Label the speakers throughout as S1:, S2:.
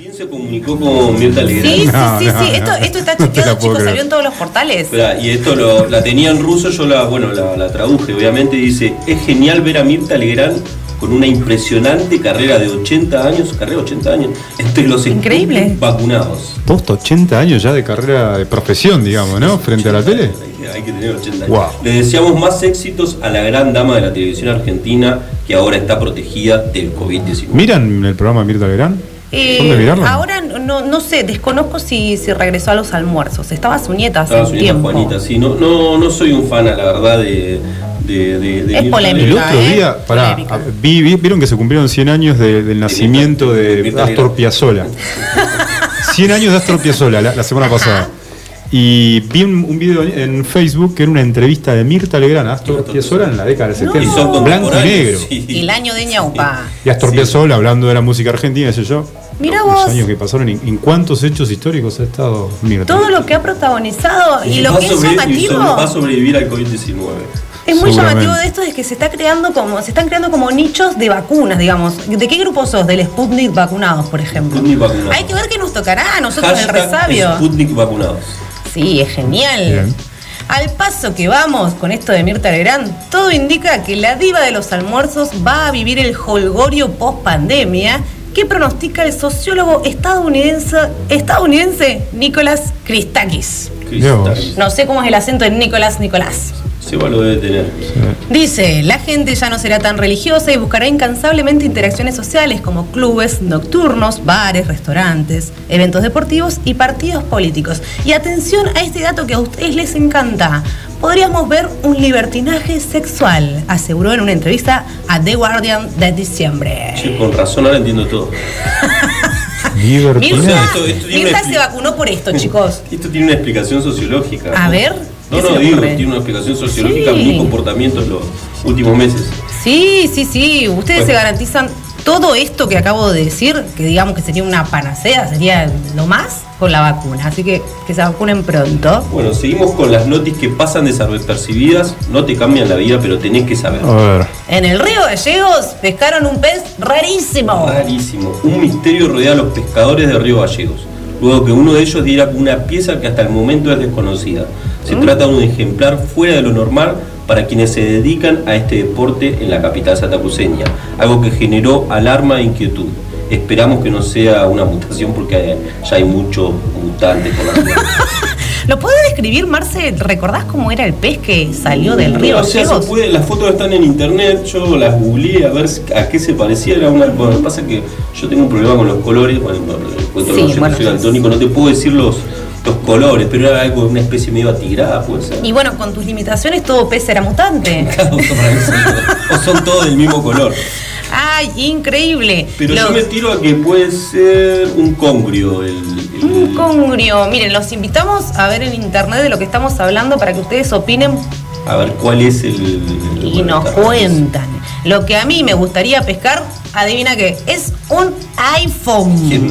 S1: ¿Quién se comunicó con Mirta Legrand?
S2: Sí, sí,
S3: No,
S2: sí,
S3: no,
S2: sí.
S3: no.
S2: Esto, esto está chequeado, chicos,
S3: creer.
S2: salió en todos los portales.
S1: Y esto lo- la tenía en ruso, yo la, bueno, la, la traduje, obviamente, dice, es genial ver a Mirta Legrand con una impresionante carrera de 80 años, carrera de 80 años, entre los
S2: Increíble.
S1: Vacunados.
S3: Post 80 años ya de carrera de profesión, digamos, ¿no? Frente a la tele.
S1: Hay que, hay que tener 80 años.
S3: Wow.
S1: Le deseamos más éxitos a la gran dama de la televisión argentina que ahora está protegida del COVID-19.
S3: ¿Miran el programa Mirta Legrand?
S2: Eh, ahora no, no sé, desconozco si, si regresó a los almuerzos. Estaba su nieta hace
S1: Estaba
S2: un
S1: su nieta
S2: tiempo.
S1: Juanita, sí, no, no, no soy un fan, a la verdad, de, de, de- de
S2: Es polémica.
S3: El otro
S2: ¿eh?
S3: día, pará,
S2: Polémica.
S3: vi- vi- vieron que se cumplieron 100 años de- del nacimiento
S1: de
S3: Astor. Piazzolla. 100 años de Astor Piazzolla la, la semana pasada. Y vi un, un video en Facebook que era una entrevista de Mirta Legrand a Astor Piazzolla en la década del
S2: No.
S3: 70.
S1: Y son
S3: blanco y negro.
S1: sí.
S2: El año de ñaupa.
S3: Y Astor
S1: Sí.
S3: Piazzolla hablando de la música argentina, sé yo.
S2: Mirá
S3: Los
S2: vos.
S3: años que pasaron, ¿en, en cuántos hechos históricos ha estado Mirta?
S2: Todo lo que ha protagonizado y lo que es
S1: y
S2: llamativo.
S1: sobre- va a sobrevivir al COVID-19.
S2: Es muy llamativo de esto es que se está creando como, se están creando como nichos de vacunas, digamos. ¿De qué grupo sos? Del Sputnik vacunados, por ejemplo.
S1: Sputnik vacunados.
S2: Hay que ver qué nos tocará a nosotros el
S1: Hashtag
S2: resabio.
S1: Sputnik vacunados.
S2: Sí, es genial.
S3: Bien.
S2: Al paso que vamos con esto de Mirta Legrand, todo indica que la diva de los almuerzos va a vivir el holgorio post pandemia que pronostica el sociólogo estadounidense, estadounidense Nicolás Christakis.
S1: Cristal.
S2: No sé cómo es el acento de Nicolás Nicolás.
S1: Seba lo debe tener.
S2: Dice, la gente ya no será tan religiosa y buscará incansablemente interacciones sociales como clubes nocturnos, bares, restaurantes, eventos deportivos y partidos políticos. Y atención a este dato que a ustedes les encanta. Podríamos ver un libertinaje sexual, aseguró en una entrevista a The Guardian de diciembre.
S1: Che, con razón ahora entiendo todo.
S3: Libertinaje.
S2: Mirta, se vacunó por esto, chicos.
S1: Esto tiene una explicación sociológica.
S2: A ver,
S1: No,
S2: ¿qué se
S1: no, digo,
S2: ocurre?
S1: tiene una explicación sociológica
S2: Sí.
S1: mi comportamiento en los últimos meses.
S2: Sí, sí, sí. Ustedes
S1: Bueno.
S2: se garantizan todo esto que acabo de decir, que digamos que sería una panacea, sería lo más con la vacuna. Así que que se vacunen pronto.
S1: Bueno, seguimos con las noticias que pasan desapercibidas. No te cambian la vida, pero tenés que saber.
S3: A ver.
S2: En el río Gallegos pescaron un pez rarísimo.
S1: Rarísimo. Un misterio rodea a los pescadores de Río Gallegos. Luego que uno de ellos diera una pieza que hasta el momento es desconocida. Se
S2: Mm.
S1: trata de un ejemplar fuera de lo normal para quienes se dedican a este deporte en la capital santacruceña. Algo que generó alarma e inquietud. Esperamos que no sea una mutación porque ya hay muchos mutantes por la ciudad.
S2: ¿Lo puede describir, Marce? ¿Recordás cómo era el pez que salió del río
S1: No, o sea, se
S2: Gallegos?
S1: puede- las fotos están en internet, yo las googleé a ver a qué se parecía. Era una, bueno, lo que pasa es que yo tengo un problema con los colores, bueno, cuento
S2: Sí, bueno,
S1: soy daltónico, no te puedo decir los, los colores, pero era algo, una especie medio atigrada, puede ser.
S2: Y bueno, con tus limitaciones todo pez era mutante.
S1: O son todos del mismo color.
S2: ¡Ay, increíble!
S1: Pero
S2: Los-
S1: yo me tiro a que puede ser un congrio. El, el-
S2: Un congrio. Miren, los invitamos a ver en internet de lo que estamos hablando para que ustedes opinen
S1: a ver cuál es el.
S2: y nos cuentan. Lo que a mí me gustaría pescar, adivina qué, es un iPhone.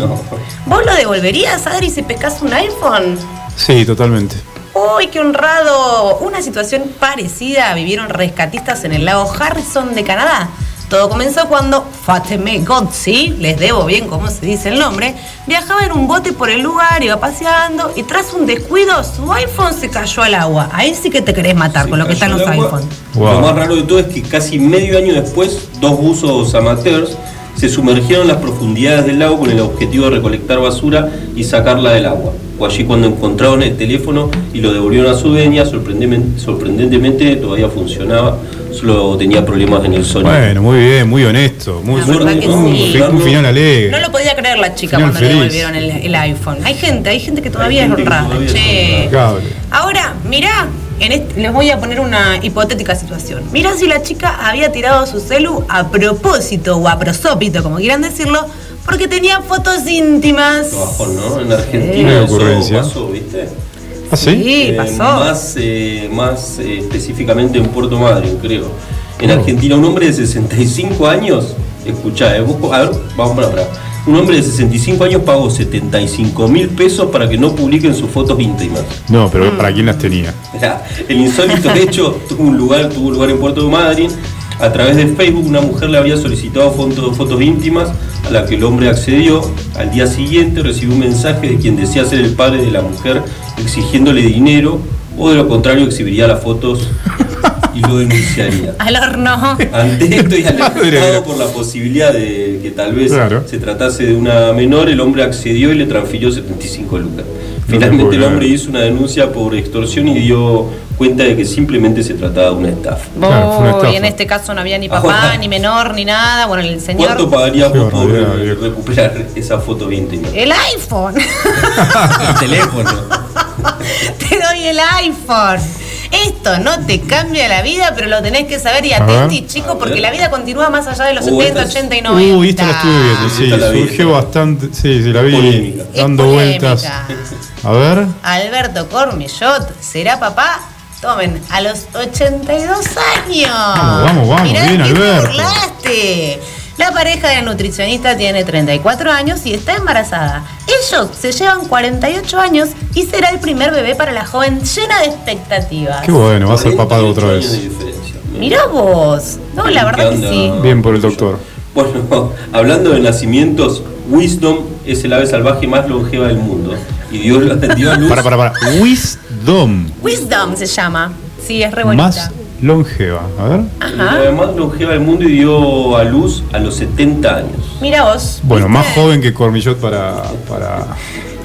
S2: ¿Vos lo devolverías, Adri, si pescas un iPhone?
S3: Sí, totalmente.
S2: ¡Uy, qué honrado! Una situación parecida vivieron rescatistas en el lago Harrison de Canadá. Todo comenzó cuando Fateme Gotzi, les debo bien cómo se dice el nombre, viajaba en un bote por el lugar, iba paseando y tras un descuido su iPhone se cayó al agua. Ahí sí que te querés matar
S1: Se
S2: con lo que están los iPhones.
S3: Wow.
S1: Lo más raro de todo es que casi medio año después, dos buzos amateurs se sumergieron en las profundidades del lago con el objetivo de recolectar basura y sacarla del agua. Fue allí cuando encontraron el teléfono y lo devolvieron a su dueña. Sorprendentemente, sorprendentemente todavía funcionaba, solo tenía problemas en el sonido.
S3: Bueno, muy bien, muy honesto. Muy, muy-
S2: sí.
S3: un final alegre.
S2: No lo podía creer la chica
S3: Final
S2: cuando le devolvieron el, el iPhone. Hay gente, hay gente que todavía
S1: gente
S2: es honrada. Ahora, mirá, en este- les voy a poner una hipotética situación. Mirá si la chica había tirado su celu a propósito o a prosópito, como quieran decirlo, porque tenía fotos íntimas.
S1: Bajón, ¿no? En
S3: Sí.
S1: Argentina eso
S3: ocurrencia.
S1: pasó, ¿viste?
S3: ¿Ah, sí?
S2: Sí,
S1: Eh,
S2: pasó.
S1: más eh, más eh, específicamente en Puerto Madryn, creo. En
S3: Oh.
S1: Argentina, un hombre de 65 años, escuchá, eh, vos- a ver, vamos para atrás. Un hombre de 65 años pagó 75 mil pesos para que no publiquen sus fotos íntimas.
S3: No, pero ¿para quién las tenía?
S1: El insólito hecho tuvo un lugar, tuvo lugar en Puerto Madryn. A través de Facebook una mujer le había solicitado fotos, fotos íntimas a la que el hombre accedió. Al día siguiente recibió un mensaje de quien decía ser el padre de la mujer exigiéndole dinero o de lo contrario exhibiría las fotos y lo denunciaría.
S2: Al horno.
S1: Ante esto y alertado por la posibilidad de que tal vez
S3: Claro.
S1: se tratase de una menor, el hombre accedió y le transfirió 75 lucas. Finalmente el hombre hizo una denuncia por extorsión y dio cuenta de que simplemente se trataba de una estafa.
S3: Claro, fue una estafa.
S2: y en este caso no había ni papá,
S1: Ahora-
S2: ni menor, ni nada. Bueno, el señor.
S1: ¿Cuánto pagarías vos por eh, recuperar esa foto bien tenida?
S2: El iPhone.
S1: El teléfono.
S2: te doy el iPhone. Esto no te cambia la vida, pero lo tenés que saber y atenti, chico, porque la vida continúa más allá de los
S1: Uh,
S2: 70,
S1: esta es-
S2: 80 y 90.
S3: Uy, esta la estuve viendo, sí,
S1: la
S3: surgió bastante, sí, sí, la vi
S1: Polémica.
S3: dando vueltas. A ver,
S2: Alberto Cormillot será papá. Tomen, a los 82 años.
S3: Vamos, vamos, vamos,
S2: Mirá
S3: bien,
S2: te
S3: Alberto.
S2: burlaste. La pareja del nutricionista tiene 34 años y está embarazada. Ellos se llevan 48 años y será el primer bebé para la joven llena de expectativas.
S3: qué bueno, va a ser papá de otra
S1: 48 años de
S3: vez.
S2: Mirá vos. No, la
S1: ¿Qué
S2: verdad que sí.
S3: Bien por el doctor.
S1: Bueno, hablando de nacimientos, Wisdom es el ave salvaje más longeva del mundo. Y dio, dio a luz.
S3: Para, para, para. Wisdom.
S2: Wisdom se llama. Sí, es re bonita.
S3: Más longeva. A ver.
S2: Ajá.
S1: La ave más longeva del mundo y dio a luz a los 70 años.
S2: Mira vos.
S3: Bueno,
S2: ¿viste?
S3: más joven que Cormillot para. para...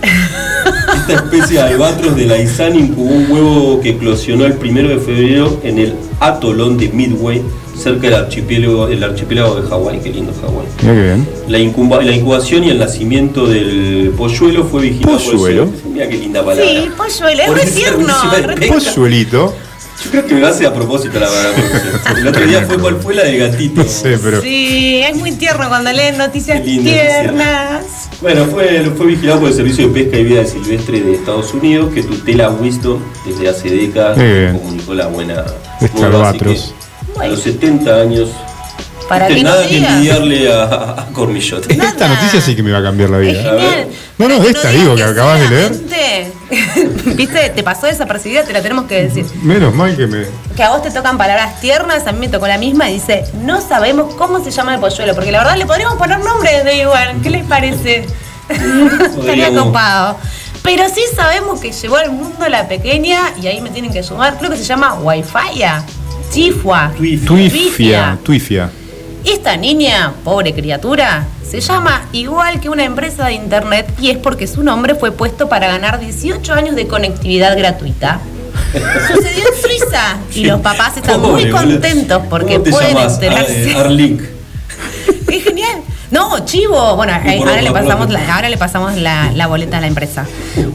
S1: Esta especie de albatros de la Isan incubó un huevo que eclosionó el 1 de febrero en el atolón de Midway, cerca del archipiélago, del archipiélago de Hawái. Qué lindo Hawái.
S3: Mira qué bien.
S1: La, incuba- la incubación y el nacimiento del polluelo fue vigilado
S3: ¿Polluelo?
S1: por el Mira qué linda palabra.
S2: Sí, polluelo, es re tierno.
S3: Polluelito.
S1: Yo creo que me hace a propósito la palabra. El otro día fue cuál fue la del gatito.
S3: No sé, pero.
S2: Sí, es muy tierno cuando leen noticias tiernas.
S1: Bueno, fue, fue vigilado por el Servicio de Pesca y Vida Silvestre de Estados Unidos, que tutela a Wisdom desde hace décadas. Comunicó la buena
S3: Este
S1: así que A los 70 años.
S2: Para
S1: viste,
S2: que no
S1: nada que envidiarle a, a Cormillot.
S3: Esta noticia sí que me va a cambiar la vida.
S2: Genial.
S3: No, no, esta,
S2: digas
S3: digo, que acabas de leer.
S2: Viste, te pasó desapercibida, te la tenemos que decir.
S3: Menos mal que me.
S2: Que a vos te tocan palabras tiernas, a mí me tocó la misma y dice, no sabemos cómo se llama el polluelo, porque la verdad le podríamos poner nombre de igual, ¿qué les parece? Estaría copado. Pero sí sabemos que llegó al mundo la pequeña, y ahí me tienen que sumar, creo que se llama Wi-Fi, Chifua.
S3: Tuifia. Tuifia.
S2: Esta niña, pobre criatura, se llama igual que una empresa de internet y es porque su nombre fue puesto para ganar 18 años de conectividad gratuita. Sucedió en Suiza y los papás están muy
S1: Pobre,
S2: contentos porque
S1: ¿Cómo te
S2: pueden enterarse.
S1: Ar- Arlink.
S2: Es genial. No, chivo. Bueno, ahora le pasamos, la, ahora le pasamos la, la boleta a la empresa.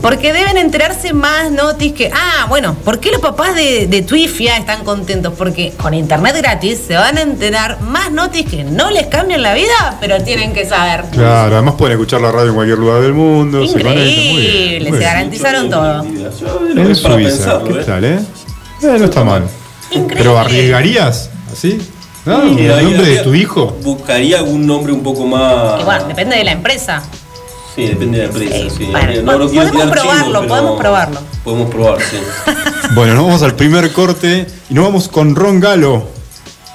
S2: Porque deben enterarse más notis que. Ah, bueno, ¿por qué los papás de, de Twifia están contentos? Porque con internet gratis se van a enterar más notis que no les cambian la vida, pero tienen que saber.
S3: Claro, además pueden escuchar la radio en cualquier lugar del mundo. se conectan, muy bien,
S2: Increíble,
S3: muy
S2: se
S3: bien.
S2: garantizaron todo.
S3: En Suiza,
S1: pensarlo,
S3: ¿qué
S1: ¿eh?
S3: tal, eh? Eh, no está mal.
S2: Increíble.
S3: ¿Pero arriesgarías? ¿Así? ¿El nombre de tu hijo?
S1: Buscaría algún nombre un poco más.
S2: Y bueno, depende de la empresa.
S1: Sí, depende de la empresa.
S2: Sí,
S1: sí.
S2: bueno,
S1: No, no quiero
S2: podemos probarlo, podemos probarlo.
S1: Podemos probar, sí.
S3: Bueno, nos vamos al primer corte y nos vamos con Ron Galo.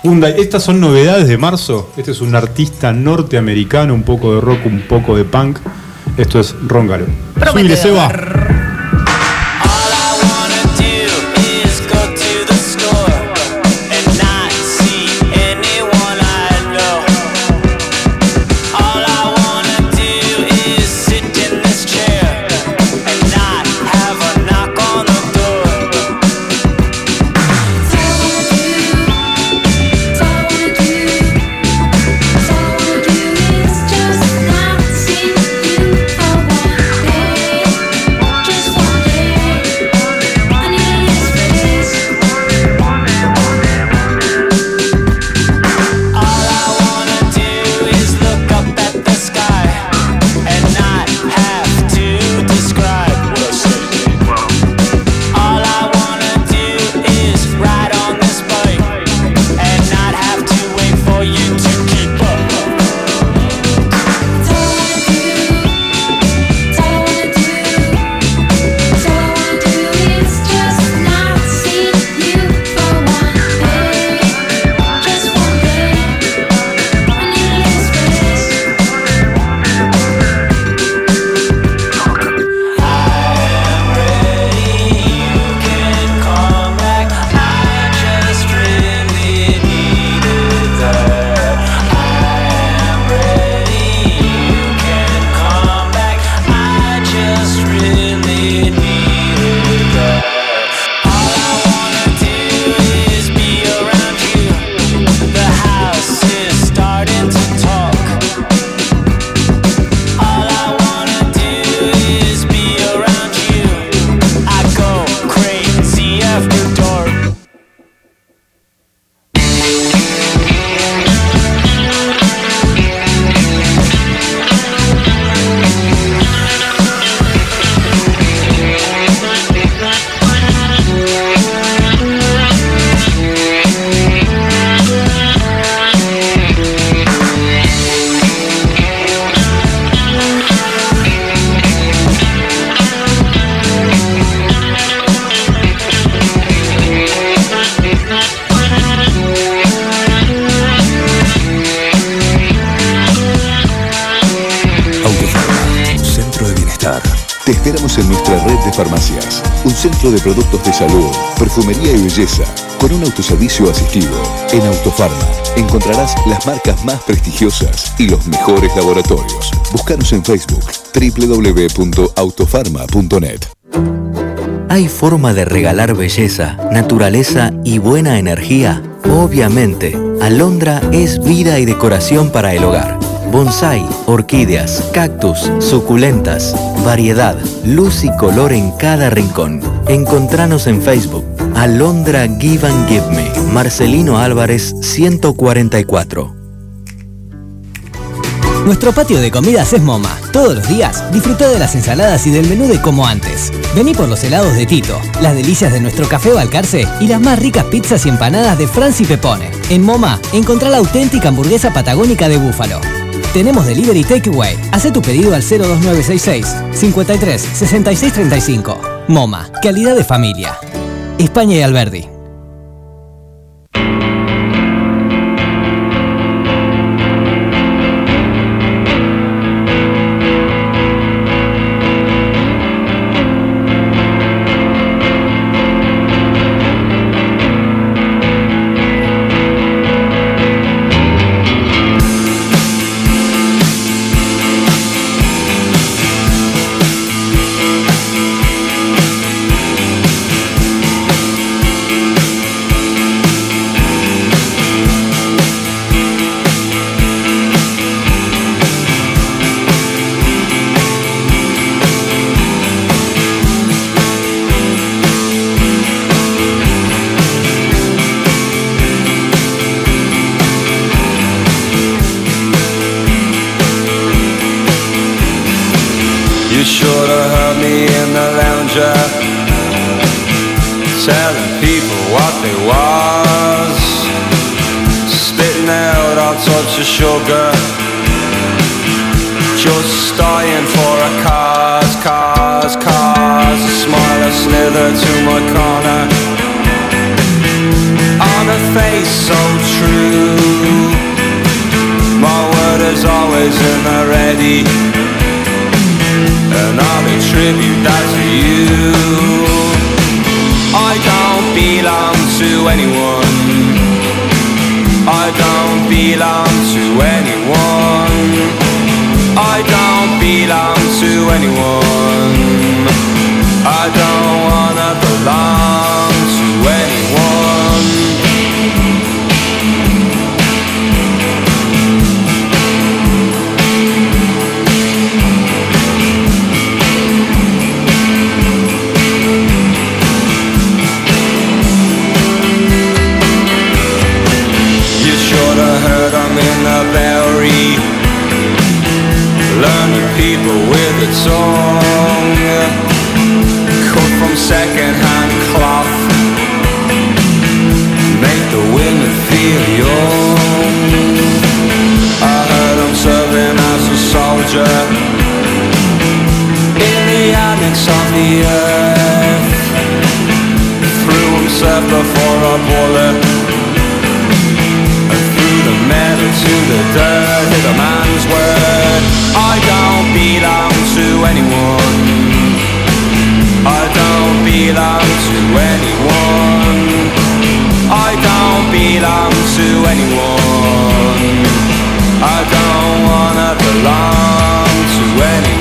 S3: Hyundai. Estas son novedades de marzo. Este es un artista norteamericano, un poco de rock, un poco de punk. Esto es Ron Galo. Subile, Seba.
S4: Centro de productos de salud, perfumería y belleza, con un autoservicio asistido. En Autofarma encontrarás las marcas más prestigiosas y los mejores laboratorios. Búscanos en Facebook www.autofarma.net.
S5: ¿Hay forma de regalar belleza, naturaleza y buena energía? Obviamente, Alondra es vida y decoración para el hogar. Bonsai, orquídeas, cactus, suculentas, variedad, luz y color en cada rincón. Encontranos en Facebook. Alondra Give and Give Me. Marcelino Álvarez 144.
S6: Nuestro patio de comidas es MoMA. Todos los días disfruta de las ensaladas y del menú de como antes. Vení por los helados de Tito, las delicias de nuestro café Balcarce y las más ricas pizzas y empanadas de Franci Pepone. En MoMA encontrá la auténtica hamburguesa patagónica de búfalo. Tenemos delivery takeaway. Haz tu pedido al 02966 53 66 35. MoMA, calidad de familia. España y Alberdi.
S7: The Telling people what they was. Spitting out all sorts of sugar. Just dying for a cause, cause, cause. A smile a slither to my corner. On a face so true. My word is always in the ready and I'll attribute that to you. I don't belong to anyone. I don't belong to anyone. I don't belong to anyone. I don't wanna belong People with a tongue Cut from second-hand cloth. Make the women feel young. I heard I'm serving as a soldier In the annex of the earth. Threw himself before a bullet through the metal to the dirt Hit a man's word I don't belong to anyone. I don't belong to anyone. I don't belong to anyone. I don't wanna belong to anyone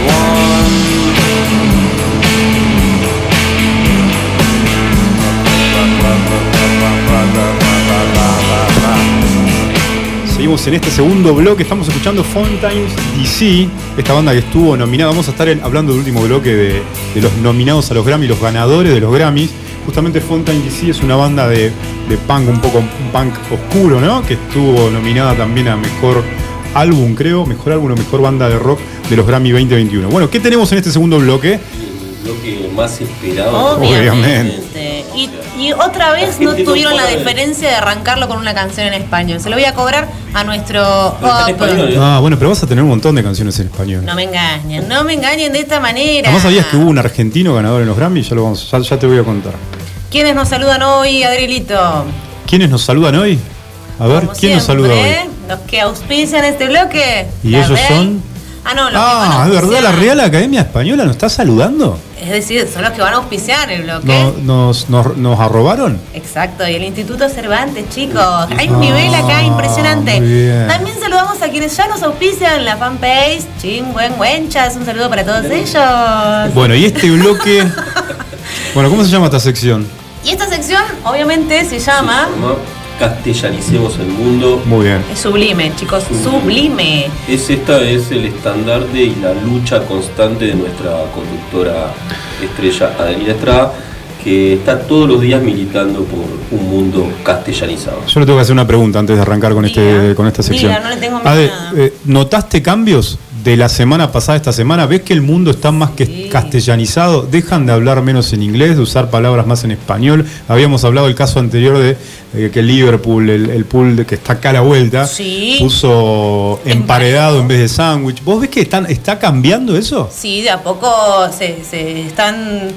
S3: Seguimos en este segundo bloque, estamos escuchando Fontaine's DC, esta banda que estuvo nominada. Vamos a estar hablando del último bloque de, de los nominados a los Grammy, los ganadores de los Grammys. Justamente Fontaine DC es una banda de, de punk, un poco un punk oscuro, ¿no? Que estuvo nominada también a mejor álbum, creo, mejor álbum o mejor banda de rock de los Grammy 2021. Bueno, ¿qué tenemos en este segundo bloque?
S1: Lo que más esperado.
S2: Obviamente. Y, y otra vez no tuvieron la diferencia de arrancarlo con una canción en español. Se lo voy a cobrar a nuestro.
S1: Español.
S3: Ah, bueno, pero vas a tener un montón de canciones en español.
S2: No me engañen, no me engañen de esta manera.
S3: Además sabías que hubo un argentino ganador en los Grammy, ya, lo vamos, ya, ya te voy a contar.
S2: ¿Quiénes nos saludan hoy, Adrielito?
S3: ¿Quiénes nos saludan hoy? A ver,
S2: Como
S3: ¿quién nos saluda hoy?
S2: Los que auspician este bloque.
S3: Y ellos
S2: Rey,
S3: son
S2: Ah, no, los que van
S3: Ah,
S2: a
S3: es verdad, la. Real Academia Española nos está saludando.
S2: Es decir, son los que van a auspiciar el bloque.
S3: No- nos, nos, nos arrobaron.
S2: Exacto, y el Instituto Cervantes, chicos. Hay un
S3: Ah,
S2: nivel acá impresionante.
S3: muy bien.
S2: También saludamos a quienes ya nos auspician en la fanpage. Chingüengüenchas, un saludo para todos ellos.
S3: Bueno, y este bloque. bueno, ¿cómo se llama esta sección?
S2: Y esta sección, obviamente, se llama.
S1: Se llama Castellanicemos el mundo.
S3: Muy bien.
S2: Es sublime, chicos, sublime.
S1: Es esta es el estandarte y la lucha constante de nuestra conductora estrella Adelina Estrada, que está todos los días militando por un mundo castellanizado.
S3: Yo le tengo que hacer una pregunta antes de arrancar con, este, con esta sección.
S2: Diga, no le tengo miedo
S3: Ade,
S2: a nada.
S3: eh, ¿notaste cambios de la semana pasada a esta semana? ¿Ves que el mundo está más que castellanizado? ¿Dejan de hablar menos en inglés, de usar palabras más en español? Habíamos hablado del caso anterior de eh, que Liverpool, el, el pool de que está acá a la vuelta,
S2: Sí.
S3: puso emparedado en vez de sándwich. ¿Vos ves que están, está cambiando eso?
S2: Sí, de a poco se, se están,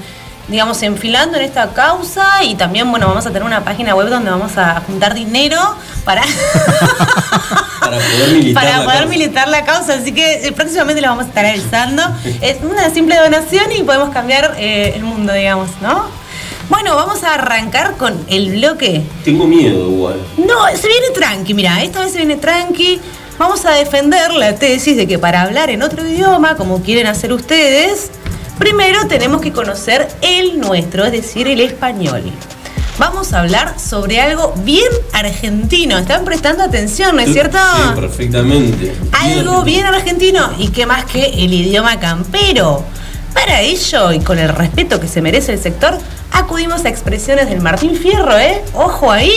S2: digamos, enfilando en esta causa y también, bueno, vamos a tener una página web donde vamos a juntar dinero para,
S1: Para poder militar
S2: para
S1: la
S2: poder
S1: causa.
S2: militar la causa. Así que eh, próximamente lo vamos a estar avisando. Es una simple donación y podemos cambiar eh, el mundo, digamos, ¿no? Bueno, vamos a arrancar con el bloque
S1: Tengo miedo igual.
S2: no, se viene tranqui, mira, esta vez se viene tranqui. Vamos a defender la tesis de que para hablar en otro idioma, como quieren hacer ustedes, primero tenemos que conocer el nuestro, es decir, el español. Vamos a hablar sobre algo bien argentino. ¿Están prestando atención, no es cierto?
S1: Sí, perfectamente.
S2: Algo bien argentino y qué más que el idioma campero. Para ello, y con el respeto que se merece el sector, acudimos a expresiones del Martín Fierro, ¿eh? Ojo ahí,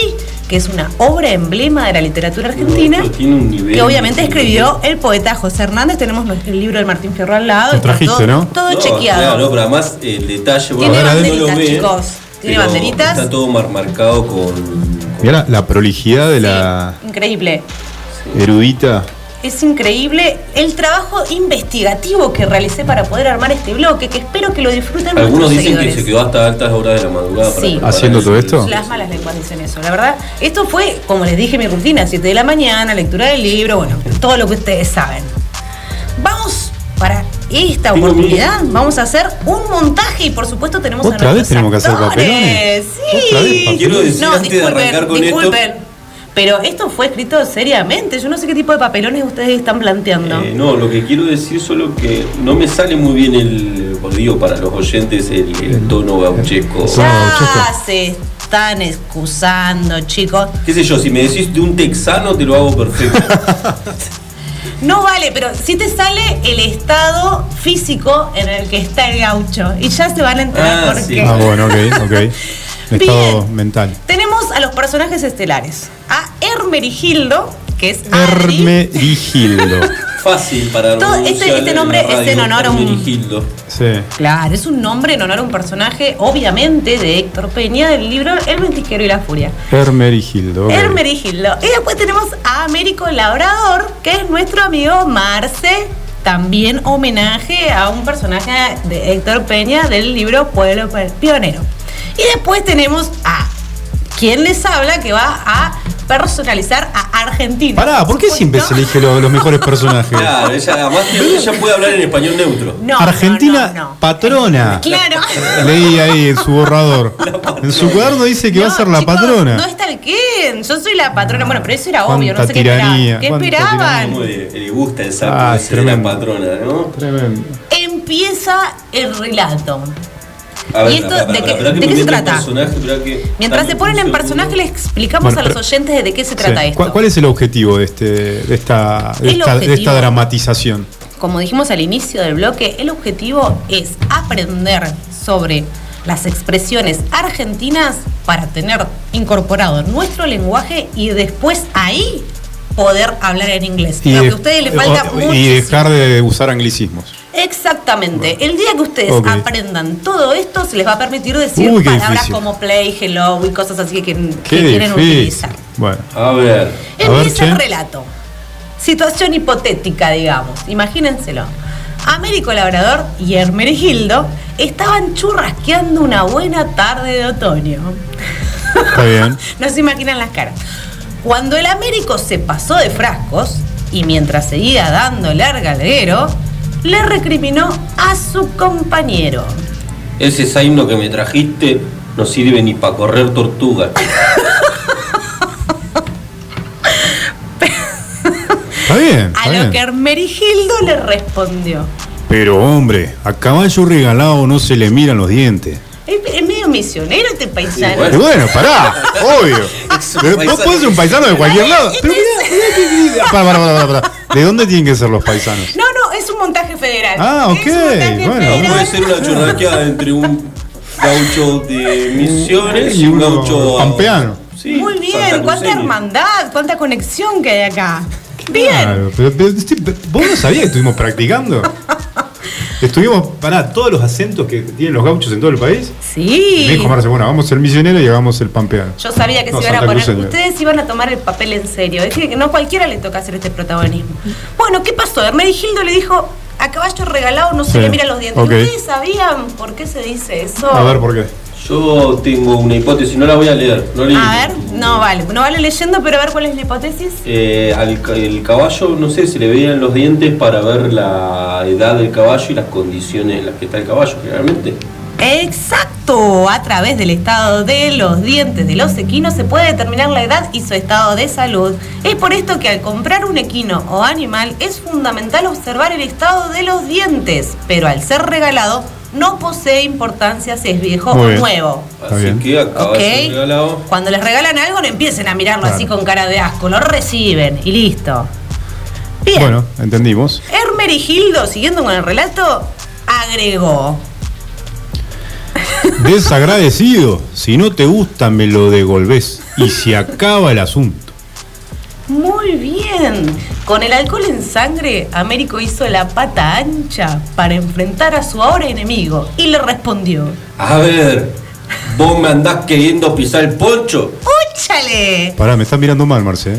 S2: que es una obra emblema de la literatura argentina,
S1: No, tiene un nivel.
S2: que obviamente escribió el poeta José Hernández. Tenemos el libro del Martín Fierro al lado.
S3: Lo
S2: está
S3: trajiste,
S2: todo,
S3: ¿no?
S2: Todo
S1: No,
S2: chequeado.
S1: Claro, no, pero además el detalle,
S2: Tiene
S1: a ver, no
S2: banderitas,
S1: lo ve,
S2: chicos. Tiene banderitas.
S1: Está todo mar- marcado con. con-
S3: Mira la prolijidad de la
S2: Sí, increíble.
S3: erudita.
S2: Es increíble el trabajo investigativo que realicé para poder armar este bloque, que espero que lo disfruten
S1: Algunos dicen
S2: seguidores.
S1: que se quedó hasta altas horas de la madrugada para
S2: Sí.
S1: preparar
S3: ¿Haciendo
S1: eso.
S3: todo esto?
S2: Las malas lenguas dicen eso, la verdad. Esto fue, como les dije, mi rutina, 7 de la mañana, lectura del libro, bueno, todo lo que ustedes saben. Vamos para esta oportunidad, vamos a hacer un montaje y por supuesto tenemos a
S3: ¿Otra vez
S2: nuestros
S3: tenemos que hacer
S2: actores.
S3: papelones?
S2: Sí.
S3: ¿Otra vez papelones?
S1: Quiero decir
S2: No,
S1: antes de
S2: disculpen,
S1: arrancar con
S2: disculpen. Pero esto fue escrito seriamente. Yo no sé qué tipo de papelones ustedes están planteando.
S1: Eh, no, lo que quiero decir solo que no me sale muy bien el, digo para los oyentes, el, el tono gauchesco.
S3: Sí.
S2: ya se están excusando, chicos.
S1: Qué sé yo, si me decís de un texano te lo hago perfecto.
S2: No vale, pero si te sale el estado físico en el que está el gaucho. Y ya se van a enterar
S1: Ah,
S2: por
S1: sí.
S2: qué.
S3: Ah, bueno, ok, ok. Estado
S2: Bien.
S3: mental.
S2: Tenemos a los personajes estelares. A Hermerigildo, que es Adri.
S3: Hermerigildo.
S1: Fácil para
S2: Todo este- este
S1: en
S2: nombre es en honor a un-
S1: Hermenegildo.
S3: Sí.
S2: Claro, es un nombre en honor a un personaje, obviamente, de Héctor Peña del libro El Ventisquero y la Furia.
S3: Hermerigildo. ok.
S2: Hermerigildo. Y después tenemos a Américo Labrador, que es nuestro amigo Marce. También homenaje a un personaje de Héctor Peña del libro Pueblo Pionero. Y después tenemos a quien les habla que va a personalizar a Argentina.
S3: Pará, ¿por qué siempre se elige lo- los mejores personajes?
S1: Claro, ella, además ella puede hablar en español neutro.
S2: No,
S3: Argentina,
S2: no, no, no.
S3: patrona.
S2: Claro.
S3: Leí ahí en su borrador. En su cuaderno dice que va a ser la
S2: chicos,
S3: patrona.
S2: No está el quién. Yo soy la patrona. Bueno, pero eso era obvio. No
S3: Cuánta
S2: sé qué
S3: tiranía,
S2: esperaban. ¿Qué
S3: cuánta
S2: esperaban?
S1: Le, le gusta el sapo
S3: Ah,
S1: ese de la
S3: tremendo.
S1: patrona, ¿no?
S3: Tremendo.
S2: Empieza el relato.
S1: A
S2: ¿Y esto de qué- de se trata?
S1: que-
S2: Mientras se ponen en personaje, les explicamos
S3: Bueno,
S2: a los oyentes de qué se trata
S3: Sí.
S2: esto.
S3: ¿Cuál, cuál es el objetivo de, este, de, esta, de, esta, de esta
S2: objetivo.
S3: dramatización?
S2: Como dijimos al inicio del bloque, el objetivo es aprender sobre las expresiones argentinas para tener incorporado nuestro lenguaje y después ahí poder hablar en inglés. Lo que a ustedes les falta
S3: o- y dejar de usar anglicismos.
S2: Exactamente. El día que ustedes aprendan todo esto, se les va a permitir decir
S3: Uy,
S2: palabras
S3: difícil.
S2: como play, hello y cosas así que, que quieren utilizar.
S3: Bueno,
S1: A ver.
S2: Empieza el relato. Situación hipotética, digamos. Imagínenselo. Américo Labrador y Hermerigildo estaban churrasqueando una buena tarde de otoño.
S3: está bien.
S2: No se imaginan las caras. Cuando el Américo se pasó de frascos, y mientras seguía dándole al galguero, le recriminó a su compañero.
S1: Ese zaino que me trajiste no sirve ni para correr tortuga.
S3: Está bien.
S2: A lo
S3: bien.
S2: que Hermerigildo le respondió.
S3: Pero hombre, a caballo regalado no se le miran los dientes.
S2: Es, medio misionero este paisano.
S3: Y bueno, pará, obvio. Vos podés ser un paisano de cualquier lado. Pero mirá, mirá que- pará, pará, pará. ¿De dónde tienen que ser los paisanos?
S2: No, federal.
S3: Ah, ok,
S2: Es un montaje
S3: bueno.
S2: federal.
S1: Puede ser una churrasqueada entre un gaucho de misiones y un gaucho
S3: pampeano.
S1: Sí,
S2: Muy bien, cuánta hermandad, cuánta conexión que hay acá. Bien.
S3: Claro, pero, pero, sí, pero vos no sabías que estuvimos practicando. Estuvimos, pará, todos los acentos que tienen los gauchos en todo el país.
S2: Sí.
S3: Me dijo Marce, bueno, hagamos el misionero y hagamos el pampeano.
S2: Yo sabía que
S3: No,
S2: se iban a poner. Ustedes iban a tomar el papel en serio. Es que no cualquiera le toca hacer este protagonismo. Bueno, ¿qué pasó? Hermenegildo le dijo: A caballo regalado no se
S3: Sí,
S2: le mira los dientes.
S3: ok.
S2: ¿Ustedes sabían por qué se dice eso?
S3: A ver, ¿por qué?
S1: Yo tengo una hipótesis, no la voy a leer. No leí.
S2: A ver, no vale. No vale leyendo, pero a ver cuál es la hipótesis.
S1: Eh, al ca- el caballo, no sé, se le veían los dientes para ver la edad del caballo y las condiciones en las que está el caballo, generalmente.
S2: Exacto. A través del estado de los dientes de los equinos se puede determinar la edad y su estado de salud. Es por esto que al comprar un equino o animal es fundamental observar el estado de los dientes, pero al ser regalado no posee importancia si es viejo
S3: Muy
S2: o
S3: bien.
S2: nuevo.
S1: Así que.
S2: Cuando les regalan algo no empiecen a mirarlo
S3: Claro.
S2: así con cara de asco, lo reciben y listo. Bien.
S3: Bueno, entendimos.
S2: Hermerigildo, siguiendo con el relato, agregó.
S3: Desagradecido. Si no te gusta, me lo devolvés. Y se acaba el asunto.
S2: Muy bien. Con el alcohol en sangre, Américo hizo la pata ancha para enfrentar a su ahora enemigo y le respondió:
S1: A ver, vos me andás queriendo pisar el poncho.
S2: ¡Úchale!
S3: Pará, me estás mirando mal, Marce. ¿eh?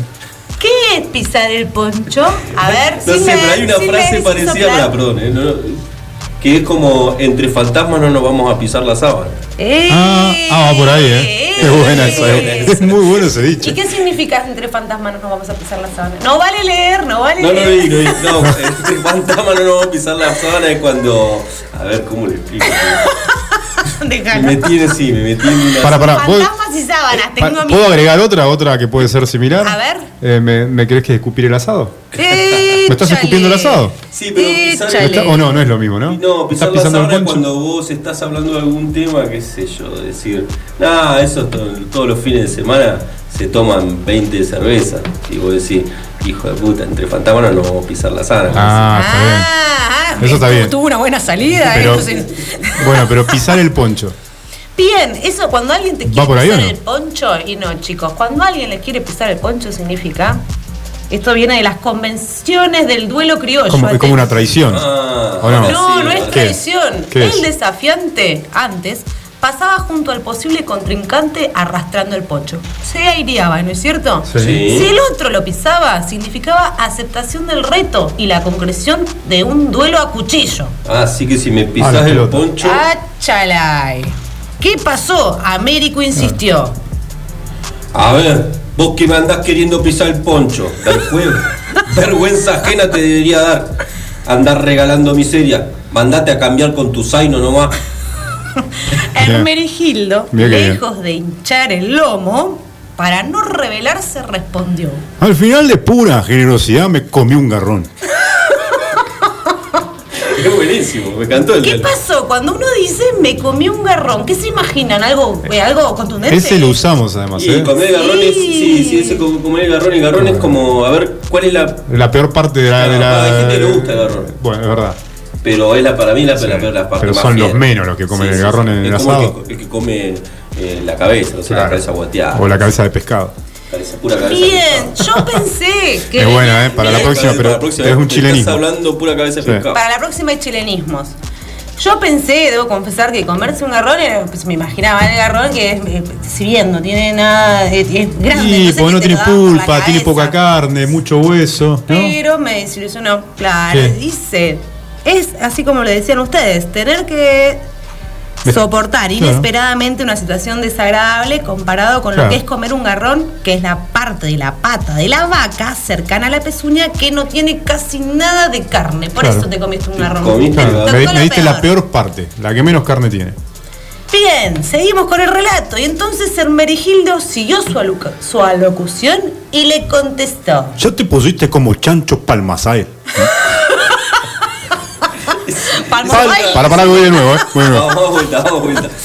S2: ¿Qué es pisar el poncho? A ver,
S1: No
S2: si
S1: sé,
S2: me-
S1: pero hay una
S2: si
S1: frase parecida, perdón, eh, no- que es como entre fantasmas no nos vamos a pisar la sábana.
S2: ¡Eh!
S3: Ah, ah, va por ahí, ¿eh? Es buena esa. ¿eh? Es muy bueno ese dicho.
S2: ¿Y qué significa entre fantasmas no nos vamos a pisar la sábana? No vale leer, no vale
S1: No, no,
S2: leer.
S1: no, no, no, entre fantasmas no nos vamos a pisar la sábana es cuando. A ver, ¿cómo le explico? Me metí en sí, me metí en una.
S3: Para, para. ¿puedo,
S2: Fantasmas y sábanas,
S3: pa-
S2: tengo
S3: ¿Puedo agregar otra, otra que puede ser similar?
S2: A ver.
S3: Eh, ¿me, me querés que escupir el asado?
S2: ¿Me
S3: estás escupiendo el asado?
S1: Sí, pero pisar
S3: ¿Me está- ¿O no? No es lo mismo, ¿no?
S1: No, pisar
S3: ¿Estás
S1: la
S3: pisando
S1: es
S3: poncho?
S1: cuando vos estás hablando de algún tema, qué sé yo, decir, nah, eso to- todos los fines de semana se toman 20 cervezas. Y vos decís, hijo de puta, entre fantasmas no vamos a pisar la sábana.
S3: Ah, está bien.
S2: Ah,
S3: Eso está bien.
S2: Tuvo una buena salida.
S3: Pero-
S2: sí.
S3: Bueno, pero pisar el poncho.
S2: Bien, eso cuando alguien te
S3: ¿Va
S2: quiere pisar
S3: no?
S2: el poncho, y no, chicos, cuando alguien le quiere pisar el poncho significa. Esto viene de las convenciones del duelo criollo.
S3: Como, es como una traición.
S1: Ah,
S3: ¿O no?
S2: No, no es traición.
S3: ¿Qué
S2: el
S3: es?
S2: desafiante, antes, pasaba junto al posible contrincante arrastrando el poncho. Se aireaba, ¿no es cierto?
S3: Sí.
S2: Si el otro lo pisaba, significaba aceptación del reto y la concreción de un duelo a cuchillo.
S1: Así que si me
S3: Ah, la
S1: pisás el poncho.
S2: ¡Achalay! ¿Qué pasó? Américo insistió.
S1: A ver, vos que me andás queriendo pisar el poncho, Vergüenza, vergüenza ajena te debería dar. Andar regalando miseria. Mandate a cambiar con tu zaino nomás.
S2: Hermenegildo,
S3: bien.
S2: lejos de hinchar el lomo, para no rebelarse, respondió.
S3: Al final de pura generosidad me comí un garrón.
S1: Es buenísimo, me encantó el
S2: ¿Qué pasó? Cuando uno dice me comí un garrón, ¿qué se imaginan? ¿Algo, eh, algo contundente?
S3: Ese lo usamos además,
S1: Y
S3: ¿eh?
S1: comer garrones, sí, sí, ese co- comer garrón y garrón es como, a ver, ¿cuál es la.
S3: La peor parte de la. de la-
S1: Hay gente que le gusta el garrón.
S3: Bueno, es verdad.
S1: Pero es la para mí la, la, la parte
S3: pero
S1: más
S3: son los menos los que comen el garrón en el asado.
S1: El que, el que come eh, la cabeza, o sea, la
S3: Claro.
S1: cabeza guateada.
S3: O la cabeza de pescado.
S1: Cabeza, pura cabeza.
S2: Bien, yo pensé que.
S3: Es buena, ¿eh? Para la próxima, pero
S1: la próxima
S3: es un chilenismo.
S1: Estás hablando pura cabeza de
S3: Sí.
S1: pescado.
S2: Para la próxima hay chilenismos. Yo pensé, debo confesar, que comerse un garrón, era, pues me imaginaba el garrón que es, eh, si bien no tiene nada, eh, es grande.
S3: Sí, porque
S2: que
S3: no tiene pulpa, tiene poca carne, mucho hueso. ¿no?
S2: Pero me desilusionó, claro. Dice, es así como le decían ustedes, tener que Soportar
S3: Claro.
S2: inesperadamente una situación desagradable comparado con
S3: Claro.
S2: lo que es comer un garrón, que es la parte de la pata de la vaca cercana a la pezuña que no tiene casi nada de carne. Por
S3: Claro.
S2: eso te comiste un garrón.
S1: comiste-
S3: me, diste la peor parte, la que menos carne tiene.
S2: Bien, seguimos con el relato. Y entonces Hermerigildo siguió su, su alocución y le contestó.
S3: Ya te pusiste como chancho palmasae.
S2: Palmosay.
S3: Para, para, voy de nuevo, ¿eh? Voy de nuevo.
S1: Vamos a vuelta, vamos vuelta.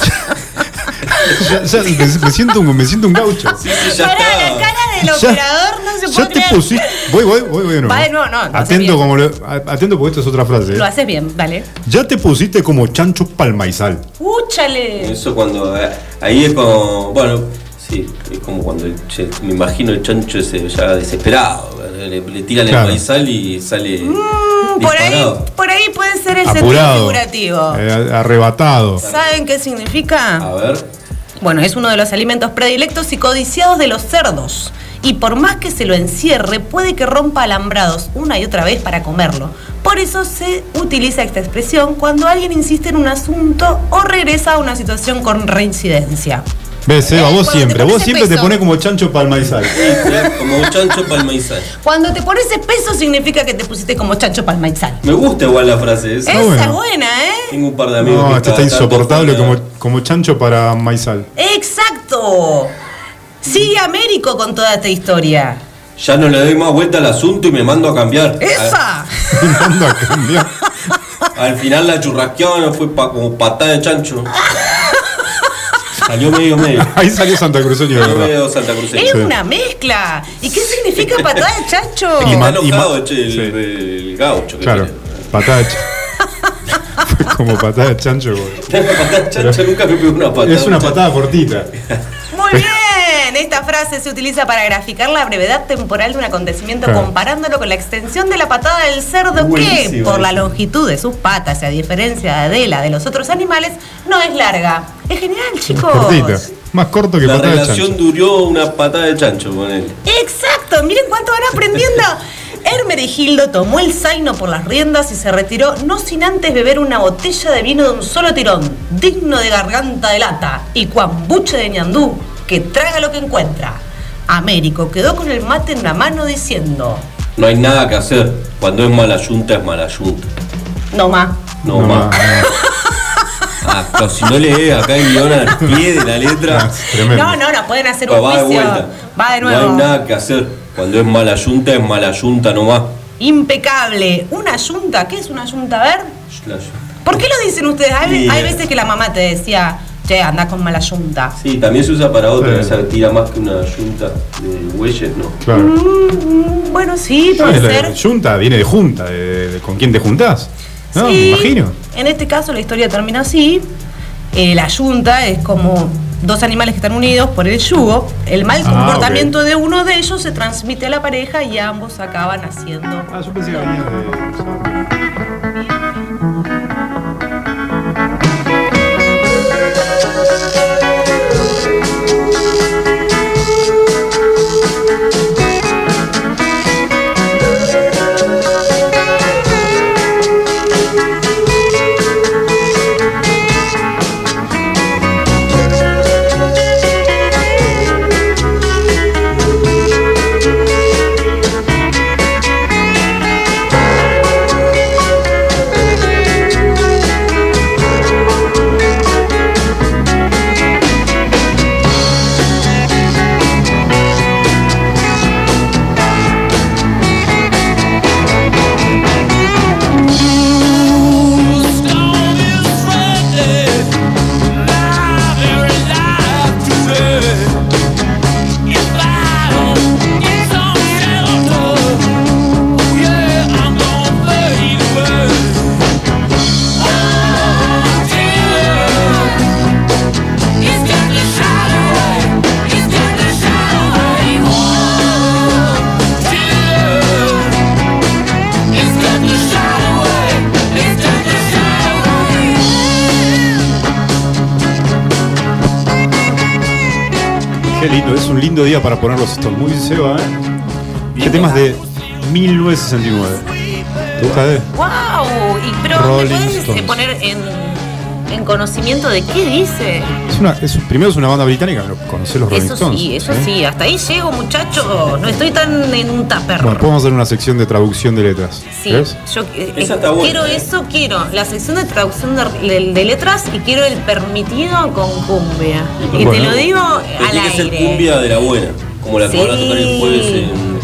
S3: Ya- ya me, me siento, un- me siento un gaucho.
S1: Sí, sí, ya
S2: Pará, la cara del
S3: Ya-
S2: operador no se
S3: Ya
S2: puede
S3: te
S2: creer.
S3: pusiste. Voy, voy, voy, voy de nuevo.
S2: Va de nuevo, no,
S3: Atento, como lo- atento porque esto es otra frase. ¿eh?
S2: Lo haces bien, dale.
S3: Ya te pusiste como chancho palmaizal.
S2: Úchale.
S1: Eso cuando. eh, Ahí es como. Bueno, sí, es como cuando. el che- me imagino el chancho ese ya desesperado. Le, le tiran
S3: Claro.
S1: el maizal y sale.
S2: Mm, por ahí,
S1: disparado.
S2: por ahí puede ser el sentido figurativo.
S3: eh, arrebatado.
S2: ¿Saben qué significa?
S1: A ver.
S2: Bueno, es uno de los alimentos predilectos y codiciados de los cerdos. Y por más que se lo encierre, puede que rompa alambrados una y otra vez para comerlo. Por eso se utiliza esta expresión cuando alguien insiste en un asunto o regresa a una situación con reincidencia.
S3: Ves, Eva,
S2: Eh,
S3: vos siempre, vos siempre te pones como chancho palmaizal.
S1: Sí, eh, como chancho para el maizal.
S2: Cuando te pones espeso significa que te pusiste como chancho palmaizal.
S1: Me gusta igual la frase esa.
S2: Esa
S3: bueno.
S2: es buena, ¿eh?
S1: Tengo un par de amigos
S3: No,
S1: que
S3: está insoportable como, como chancho para maizal.
S2: ¡Exacto! Sigue Américo con toda esta historia.
S1: Ya no le doy más vuelta al asunto y me mando a cambiar.
S2: ¡Esa!
S3: Me mando a cambiar.
S1: Al, al final la churrasqueada fue pa- como patada de chancho. Salió medio medio.
S3: Ahí salió Santa Cruceño, de
S1: Salió
S3: verdad.
S1: medio Santa Cruz.
S2: Es
S3: Sí.
S2: una mezcla. ¿Y qué significa patada de chancho?
S3: Y
S1: Está
S3: ma- y
S1: el,
S3: sí.
S1: el gaucho. que
S3: Claro,
S1: tiene.
S3: patada de ch- Fue como patada de chancho. güey.
S1: La patada de chancho nunca me pegó una patada.
S3: Es una patada cortita.
S2: Muy bien. Esta frase se utiliza para graficar la brevedad temporal de un acontecimiento
S3: Claro.
S2: comparándolo con la extensión de la patada del cerdo que, por la longitud de sus patas y a diferencia de la de los otros animales, no es larga. Es genial, chicos.
S3: Cortita. Más corto que
S1: La
S3: patada de
S1: relación
S3: chancho.
S1: duró una patada de chancho con él.
S2: Exacto, miren cuánto van aprendiendo. Hermerigildo tomó el zaino por las riendas y se retiró, no sin antes beber una botella de vino de un solo tirón, digno de garganta de lata y cuambuche de ñandú, que traga lo que encuentra. Américo quedó con el mate en la mano diciendo,
S1: No hay nada que hacer. Cuando es mala yunta, es mala yunta.
S2: no más.
S1: No,
S3: No,
S1: más.
S3: no.
S1: Ah, pero si no lees acá el guion al pie de la letra,
S3: Tremendo.
S2: No, no, no pueden hacer
S1: va
S2: un
S1: de
S2: juicio.
S1: vuelta.
S2: Va de
S1: No
S2: nuevo.
S1: hay nada que hacer. Cuando es mala yunta, es mala yunta nomás.
S2: Impecable. Una yunta, ¿qué es una yunta? A ver. ¿Por qué lo dicen ustedes? Hay, hay veces que la mamá te decía, che, anda con mala yunta.
S1: Sí, también se usa para otra.
S3: Sí.
S1: Esa tira más que una yunta de bueyes, ¿no?
S3: Claro.
S2: Mm, bueno, sí, puede
S3: la-
S2: ser.
S3: Junta viene de junta, de, de- con quién te juntás. No,
S2: Sí,
S3: me imagino.
S2: En este caso la historia termina así. Eh, la yunta es como dos animales que están unidos por el yugo. El mal
S3: Ah,
S2: comportamiento de uno de ellos se transmite a la pareja y ambos acaban haciendo.
S3: Ah, yo pensé que venía de. Un lindo día para poner los Stones. Muy Seba, ¿eh? Este tema es de 1969. ¿Te gusta?
S2: ¡Wow! Y, pero ¿me
S3: Rolling
S2: puedes eh,
S3: Stones.
S2: poner en en conocimiento de qué dice.
S3: Es una, es, primero es una banda británica, pero los Rolling
S2: Eso
S3: Stones.
S2: sí, eso
S3: ¿eh?
S2: sí. Hasta ahí llego, muchacho. No estoy tan en un tupper.
S3: Bueno, podemos hacer una sección de traducción de letras.
S2: Sí,
S3: ¿Ves?
S2: yo eh,
S1: Esa está buena,
S2: quiero
S1: ¿eh?
S2: eso, quiero la sección de traducción de, de- de letras y quiero el permitido con cumbia. Y
S3: Bueno.
S2: te lo digo al
S1: tiene que ser
S2: aire.
S1: cumbia de la buena, como la que van a tocar el
S2: Sí.
S1: jueves en,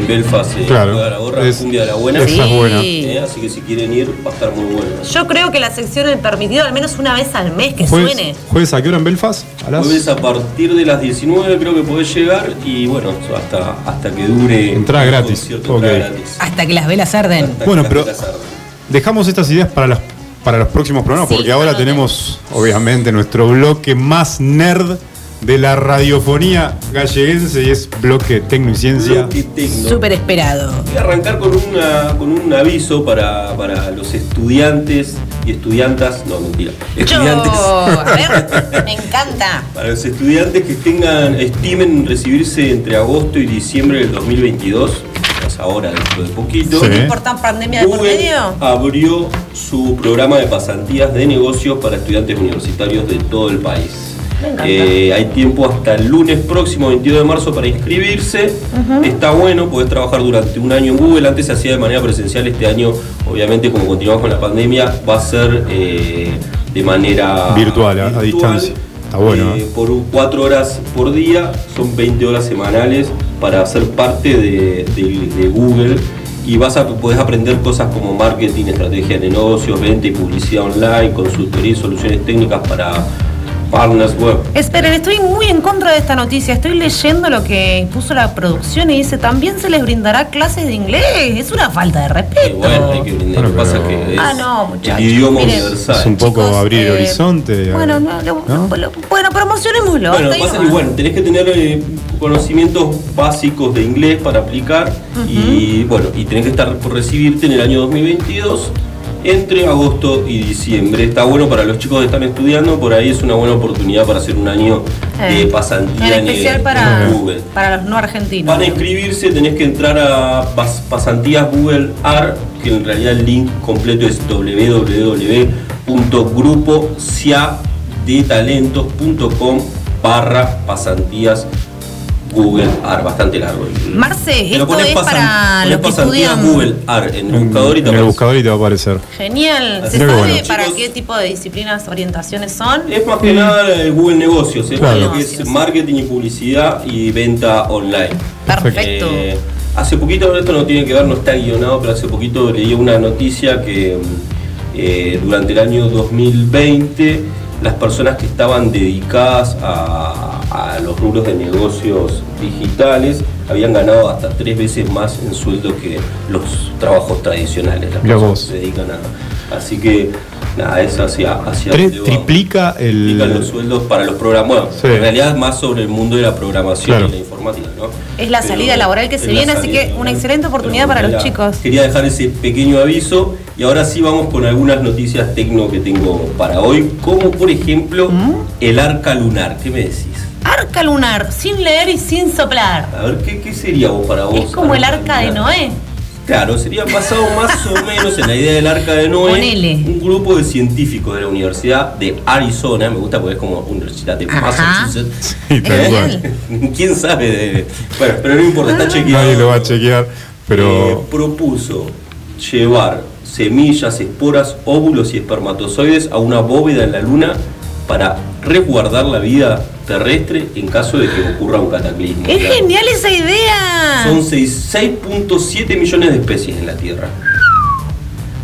S1: en Belfast. eh,
S3: Claro.
S1: La gorra,
S3: Es-
S1: cumbia de la buena.
S3: esa es buena.
S1: Así que si quieren ir, va a estar muy buena.
S2: Yo creo que la sección del permitido al menos una vez al mes que
S3: ¿Jueves,
S2: suene.
S3: ¿Jueves a qué hora en Belfast? A las
S1: Jueves a partir de las 19 creo que podés llegar y bueno, hasta, hasta que dure
S3: Entrada gratis.
S1: concierto,
S3: Ok.
S1: entrada gratis.
S2: Hasta que las velas arden.
S1: Hasta
S3: Bueno, pero-. Dejamos estas ideas para las para los próximos programas,
S2: Sí,
S3: porque ahora tenemos, obviamente, nuestro bloque más nerd de la radiofonía galleguense y es bloque Tecno y Ciencia.
S1: Bloque tecno.
S2: Súper esperado.
S1: Voy a arrancar con, una, con un aviso para, para los estudiantes y estudiantas, no mentira,
S2: Yo,
S1: estudiantes.
S2: a ver, me encanta.
S1: Para los estudiantes que tengan, estimen recibirse entre agosto y diciembre del 2022, es ahora dentro de poquito,
S3: Sí.
S2: ¿No importa pandemia de por
S1: Google
S2: medio?
S1: abrió su programa de pasantías de negocios para estudiantes universitarios de todo el país. Eh, hay tiempo hasta el lunes próximo, 22 de marzo, para inscribirse. Está bueno, podés trabajar durante un año en Google. Antes se hacía de manera presencial, este año, obviamente, como continuamos con la pandemia, va a ser eh, de manera
S3: Virtual, a- a distancia. Está bueno,
S1: Eh, por cuatro horas por día, son 20 horas semanales para ser parte de, de- de Google y vas a podés aprender cosas como marketing, estrategia de negocios, venta y publicidad online, consultoría y soluciones técnicas para partners web.
S2: Esperen, estoy muy en contra de esta noticia. Estoy leyendo lo que puso la producción y dice, también se les brindará clases de inglés. Es una falta de
S1: Y
S2: respeto.
S1: bueno, hay que brindar.
S3: Bueno,
S1: Lo que pasa
S3: pero-
S1: que es
S2: Ah, no, muchachos,
S1: el idioma
S2: miren.
S1: universal.
S3: Es un poco
S2: Chicos,
S3: abrir el
S2: eh,
S3: horizonte.
S2: Bueno, no, lo-
S3: ¿no?
S2: lo- bueno, promocionémoslo.
S1: Bueno, pasa que bueno, tenés que tener eh, conocimientos básicos de inglés para aplicar y bueno, y tenés que estar por recibirte en el año 2022 entre agosto y diciembre. Está bueno para los chicos que están estudiando, por ahí es una buena oportunidad para hacer un año de
S2: Eh,
S1: pasantía
S2: En especial
S1: en
S2: para,
S1: Google.
S2: para los no argentinos.
S1: Para inscribirse tenés que entrar a pas- pasantías Google AR, que en realidad el link completo es www.grupociadetalentos.com barra pasantías Google AR, bastante largo.
S2: Marce, esto
S1: ponés
S2: es
S1: pasan-
S2: para los que estudian.
S1: Google AR en el
S3: En,
S1: buscador y te
S3: en el
S1: aparece.
S3: buscador y te va a aparecer.
S2: Genial.
S1: Así
S2: ¿Se sabe
S3: bueno.
S2: para
S1: Chicos.
S2: qué tipo de disciplinas, orientaciones son?
S1: Es más que nada el Google Negocios, es
S3: Claro.
S1: lo que es marketing y publicidad y venta online.
S2: Perfecto.
S1: Eh, hace poquito, esto no tiene que ver, no está guionado, pero hace poquito leí una noticia que mm, eh, durante el año 2020 las personas que estaban dedicadas a, a los rubros de negocios digitales habían ganado hasta tres veces más en sueldo que los trabajos tradicionales. Las personas
S3: vos.
S1: que se dedican a. Así que nada, es hacia, hacia
S3: Tre-
S1: donde vamos.
S3: triplica el-
S1: Triplican los sueldos para los programas. Bueno,
S3: Sí.
S1: en realidad es más sobre el mundo de la programación
S3: Claro.
S1: y la informática, ¿no?
S2: Es la salida laboral que se viene, así que una excelente oportunidad
S1: Pero
S2: para los chicos.
S1: Quería dejar ese pequeño aviso y ahora sí vamos con algunas noticias tecno que tengo para hoy, como por ejemplo
S2: ¿Mm?
S1: el arca lunar. ¿Qué me decís?
S2: Arca lunar, sin leer y sin soplar.
S1: A ver, ¿qué, qué sería vos para vos?
S2: Es como el arca de? Noé.
S1: Claro, sería basado más o menos en la idea del arca de Noé.
S2: Ponele.
S1: Un grupo de científicos de la Universidad de Arizona, me gusta porque es como Universidad de
S2: Ajá.
S1: Massachusetts.
S3: Sí, tal
S1: ¿Eh? ¿Quién sabe? de- Bueno, pero no importa, está chequeado.
S3: Nadie lo va a chequear,
S1: Eh,
S3: pero
S1: propuso llevar semillas, esporas, óvulos y espermatozoides a una bóveda en la luna para resguardar la vida terrestre en caso de que ocurra un cataclismo.
S2: Es
S1: Claro.
S2: genial esa idea.
S1: Son seis- 6.7 millones de especies en la Tierra.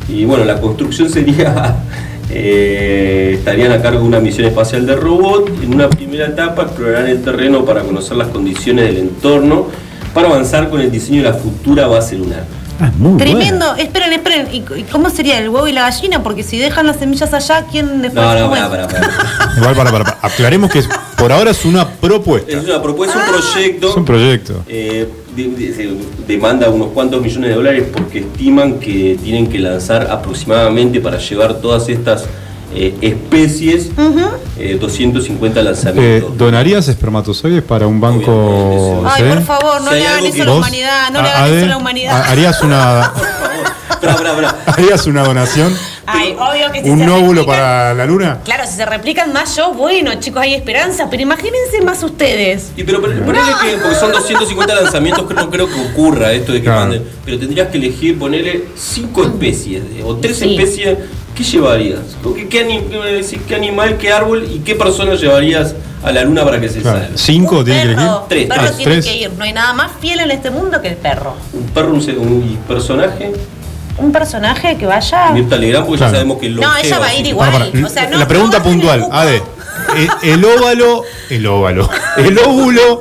S1: Y bueno, la construcción sería, eh, estarían a cargo de una misión espacial de robot. En una primera etapa explorarán el terreno para conocer las condiciones del entorno, para avanzar con el diseño de la futura base lunar.
S3: Ah, es muy
S2: Tremendo. Esperen, esperen. ¿Y, cómo sería el huevo y la gallina? Porque si dejan las semillas allá, ¿quién después
S1: No, no,
S2: come?
S1: pará, pará, pará.
S3: Igual para, para, para. aclaremos que es- por ahora es una propuesta.
S1: Es una propuesta, un proyecto.
S3: Es un proyecto.
S1: Eh, de- de- se demanda unos cuantos millones de dólares porque estiman que tienen que lanzar aproximadamente para llevar todas estas eh, especies eh, 250
S3: Eh,
S1: lanzamientos.
S3: ¿Donarías espermatozoides para un banco?
S2: Ay, por favor, no
S1: Si
S2: le hagan
S1: algo
S2: eso a la
S3: ¿Vos,
S2: humanidad. No le hagan eso a la humanidad.
S3: ha- ¿Harías una, harías una donación?
S2: Ay, obvio que si
S3: ¿Un óvulo para la luna?
S2: Claro, si se replican más yo, bueno, chicos, hay esperanza, pero imagínense más ustedes.
S1: Y pero ponele que, porque son 250 lanzamientos, que no creo que ocurra esto de que
S3: Claro.
S1: manden. Pero tendrías que elegir, ponerle cinco especies de- o tres
S2: Sí.
S1: especies. ¿Qué llevarías? ¿Qué, animal, qué árbol y qué persona llevarías a la luna para que se
S3: Claro.
S1: salga?
S3: ¿Cinco
S2: Un
S3: tiene que elegir?
S2: perro,
S1: Tres,
S2: perro
S3: tres.
S2: tiene
S3: Tres.
S2: que ir. No hay nada más fiel en este mundo que el perro.
S1: Un perro, un, personaje.
S2: Un personaje que vaya.
S1: Mirta Legrand, porque
S3: Claro.
S1: ya sabemos que el
S2: No, ella va a ir igual.
S3: Para, para.
S2: O sea, no-
S3: la pregunta
S2: no
S3: puntual. Ade. El, el óvalo, el óvalo, el óvulo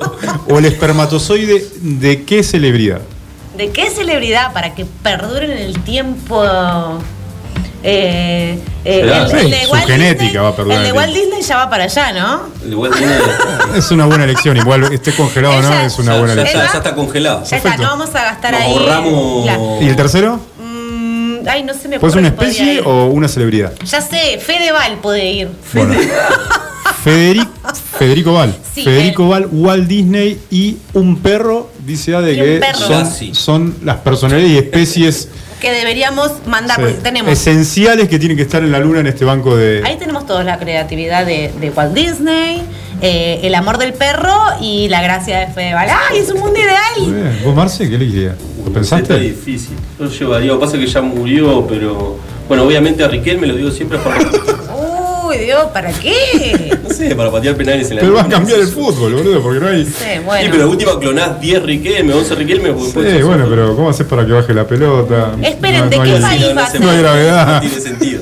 S3: o el espermatozoide de qué celebridad?
S2: ¿De qué celebridad para que perduren en el tiempo? Eh, eh,
S1: Será.
S2: el,
S3: Sí,
S2: el de
S3: su
S2: Walt
S3: genética
S2: Disney-
S3: va a perdurar
S2: El de Walt Disney ya va para allá, ¿no?
S1: El
S3: Es una buena elección, igual esté congelado no, es una
S1: ya,
S3: buena
S1: ya
S3: elección.
S1: está, ya está congelado.
S2: Ya está, no vamos a gastar
S1: Nos
S2: ahí.
S1: ahorramos-
S2: Claro.
S3: ¿Y el tercero?
S2: Mm, ay, no se me
S3: ¿Puede ser
S2: ocurre
S3: una especie o una celebridad?
S2: Ya sé, Fedeval puede ir.
S3: Bueno. Federico, Federico Val.
S2: Sí,
S3: Federico Val, Walt Disney y un perro, dice Ade que son, son las personalidades y especies
S2: Que deberíamos mandar,
S3: sí,
S2: porque tenemos.
S3: esenciales que tienen que estar en la luna en este banco de.
S2: Ahí tenemos toda la creatividad de, de Walt Disney, eh, el amor del perro y la gracia de Fedeval. ¡Ay, es un mundo ideal!
S3: bien. ¿Vos, Marce, qué elegirías? ¿Lo
S1: Está
S3: pensaste?
S1: difícil. Yo llevaría, lo que pasa es que ya murió, pero. Bueno, obviamente a Riquelme lo digo siempre para.
S2: Uy, Dios, ¿para qué?
S1: Sé, para patear penales en la
S3: Pero va a cambiar el fútbol, boludo, porque no hay.
S2: Sí,
S1: Sí,
S2: bueno.
S1: pero la última clonás 10 Riquelme, 11 Riquelme. porque
S3: Sí,
S1: después-
S3: bueno, pero ¿cómo haces para que baje la pelota?
S2: Esperen,
S3: No-
S2: ¿de
S3: no
S2: qué país
S1: no,
S2: va a
S1: se
S2: ser?
S3: No hay gravedad.
S1: No tiene sentido.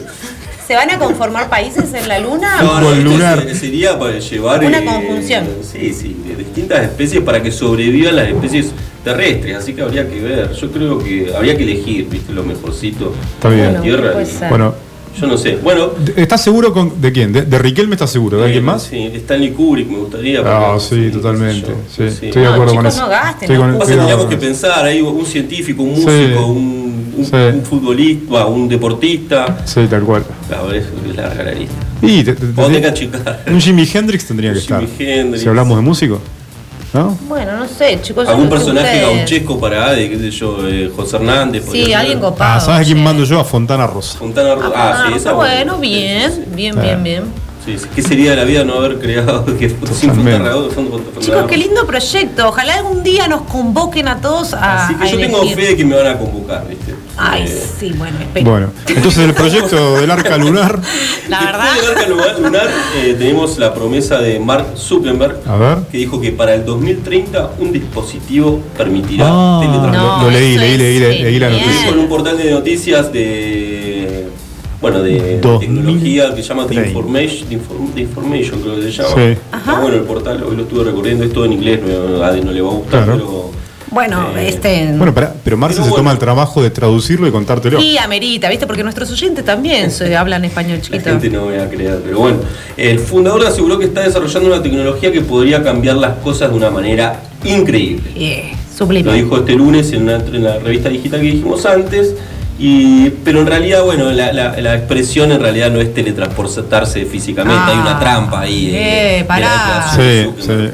S2: ¿Se van a conformar países en la luna?
S1: No, no, esto
S3: lunar.
S1: se- sería para llevar.
S2: Una
S1: eh,
S2: conjunción.
S1: Sí, sí, de distintas especies para que sobrevivan las especies terrestres. Así que habría que ver. Yo creo que habría que elegir, viste, lo mejorcito.
S3: Está bien.
S1: de la
S2: Bueno,
S1: Tierra.
S3: Bueno,
S1: Yo no sé. Bueno.
S3: ¿estás seguro con, de quién? ¿De, de Riquelme estás seguro? ¿De alguien
S1: eh,
S3: más?
S1: Sí, de Stanley Kubrick me gustaría.
S3: Ah, sí, totalmente. Sí,
S1: sí.
S3: estoy de
S2: No,
S3: acuerdo con
S2: chicos,
S3: eso.
S2: no gasten,
S3: Estoy
S2: no
S3: con-
S1: Pasa que
S3: con-
S1: tendríamos que pensar, hay un científico, un
S3: Sí.
S1: músico, un, un-
S3: Sí.
S1: un futbolista, un deportista.
S3: Sí, tal cual.
S1: Claro, es, larga la lista.
S3: Y te- te- te- un Jimi Hendrix tendría que estar.
S1: Jimi Hendrix.
S3: Si hablamos de músico. ¿No?
S2: Bueno, no sé, chicos.
S1: Algún
S2: no
S1: personaje gauchesco para Ade, qué sé yo, eh, José Hernández.
S2: Sí,
S1: ser.
S2: alguien copado.
S3: Ah, ¿sabes a quién mando yo? A Fontana Rosa.
S1: Fontana Ro- Ah, sí, esa
S2: está bueno, bien,
S1: sí,
S2: bien, bien, bien.
S1: Sí. ¿Qué sería de la vida no haber creado que sin
S2: Chicos, qué lindo proyecto. Ojalá algún día nos convoquen a todos a.
S1: Así que
S2: a
S1: yo tengo
S2: elegir.
S1: fe de que me van a convocar, ¿viste?
S2: Ay,
S1: Eh,
S2: sí, bueno, espero.
S3: Bueno, entonces el proyecto del arca lunar.
S2: La verdad.
S1: Después del arca lunar, eh, tenemos la promesa de Mark Zuckerberg,
S3: A ver.
S1: que dijo que para el 2030 un dispositivo permitirá
S3: Ah,
S1: teletransportar.
S2: No,
S3: lo leí, leí, leí, leí, leí la noticia.
S1: con un portal de noticias de bueno de
S3: 2030.
S1: tecnología que se llama The Information, The Inform- The Information creo que se llama
S3: Sí.
S1: está bueno el portal hoy lo estuve recorriendo es todo en inglés no, a no le va a gustar
S3: Claro.
S1: pero
S2: Bueno,
S1: Eh,
S2: este.
S3: Bueno, pero Marce
S1: Pero
S3: se
S1: bueno.
S3: toma el trabajo de traducirlo y contártelo.
S2: Sí, amerita, ¿viste? Porque nuestros oyentes también se hablan español
S1: la
S2: chiquito.
S1: gente no me va a creer pero bueno el fundador aseguró que está desarrollando una tecnología que podría cambiar las cosas de una manera increíble
S2: Yeah,
S1: Lo
S2: sublime.
S1: dijo este lunes en, una, en la revista digital que dijimos antes. Y, pero en realidad, bueno, la, la- la expresión en realidad no es teletransportarse físicamente,
S2: Ah,
S1: hay una trampa ahí.
S2: eh, pará.
S1: la
S3: Sí,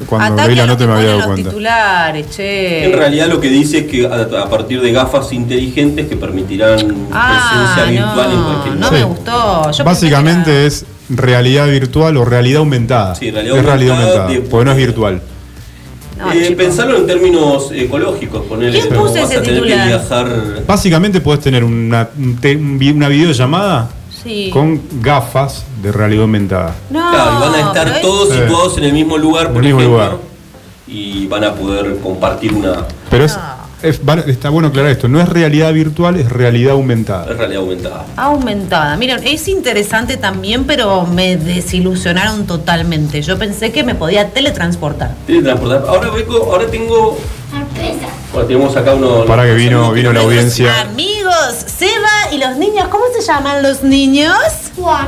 S3: cuando
S2: Ataque
S3: leí la nota me había dado
S2: los
S3: cuenta.
S2: titulares, che.
S1: En realidad lo que dice es que a, a partir de gafas inteligentes que permitirán
S2: Ah,
S1: presencia virtual en cualquier
S2: no,
S1: lugar.
S2: no me gustó. Yo
S3: Básicamente es realidad virtual o realidad aumentada.
S1: Sí, realidad
S3: es realidad
S1: aumentada
S3: aumentada,
S1: de-
S3: porque no es virtual.
S2: No,
S1: Eh, pensarlo en términos ecológicos, ponerle
S2: ¿Quién puso
S1: vas
S2: ese
S1: a tener
S2: titular?
S1: que viajar.
S3: Básicamente puedes tener una, una videollamada
S2: Sí.
S3: con gafas de realidad aumentada.
S2: No,
S1: claro, y van a estar
S2: pero
S1: todos situados en el mismo lugar, por
S3: el mismo
S1: ejemplo,
S3: lugar.
S1: y van a poder compartir una
S3: Pero es,
S2: No.
S3: Es- va- está bueno aclarar esto, no es realidad virtual, es realidad aumentada.
S1: realidad aumentada.
S2: Aumentada. Miren, es interesante también, pero me desilusionaron totalmente. Yo pensé que me podía teletransportar.
S1: Teletransportar. Ahora vengo, ahora tengo. Ahora tenemos acá uno.
S3: Para que vino- vino la audiencia.
S2: Amigos, Seba y los niños, ¿cómo se llaman los niños?
S8: Juan,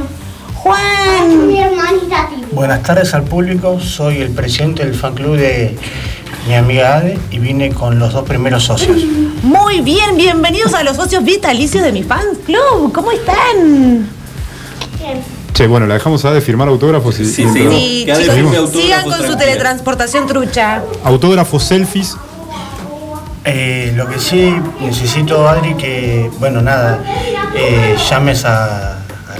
S2: Juan.
S8: mi hermanita Titi.
S9: Buenas tardes al público, soy el presidente del fan club de mi amiga Ade y vine con los dos primeros socios.
S2: Muy bien, bienvenidos a los socios vitalicios de mi fan club. ¿Cómo están?
S8: Bien.
S3: Che, bueno, la dejamos a de firmar autógrafos y,
S1: Sí,
S3: y
S1: sí.
S2: chicos, sigan con su teletransportación trucha.
S3: autógrafos, selfies.
S9: Eh, lo que sí necesito, Adri, que, bueno, nada, eh, llames a,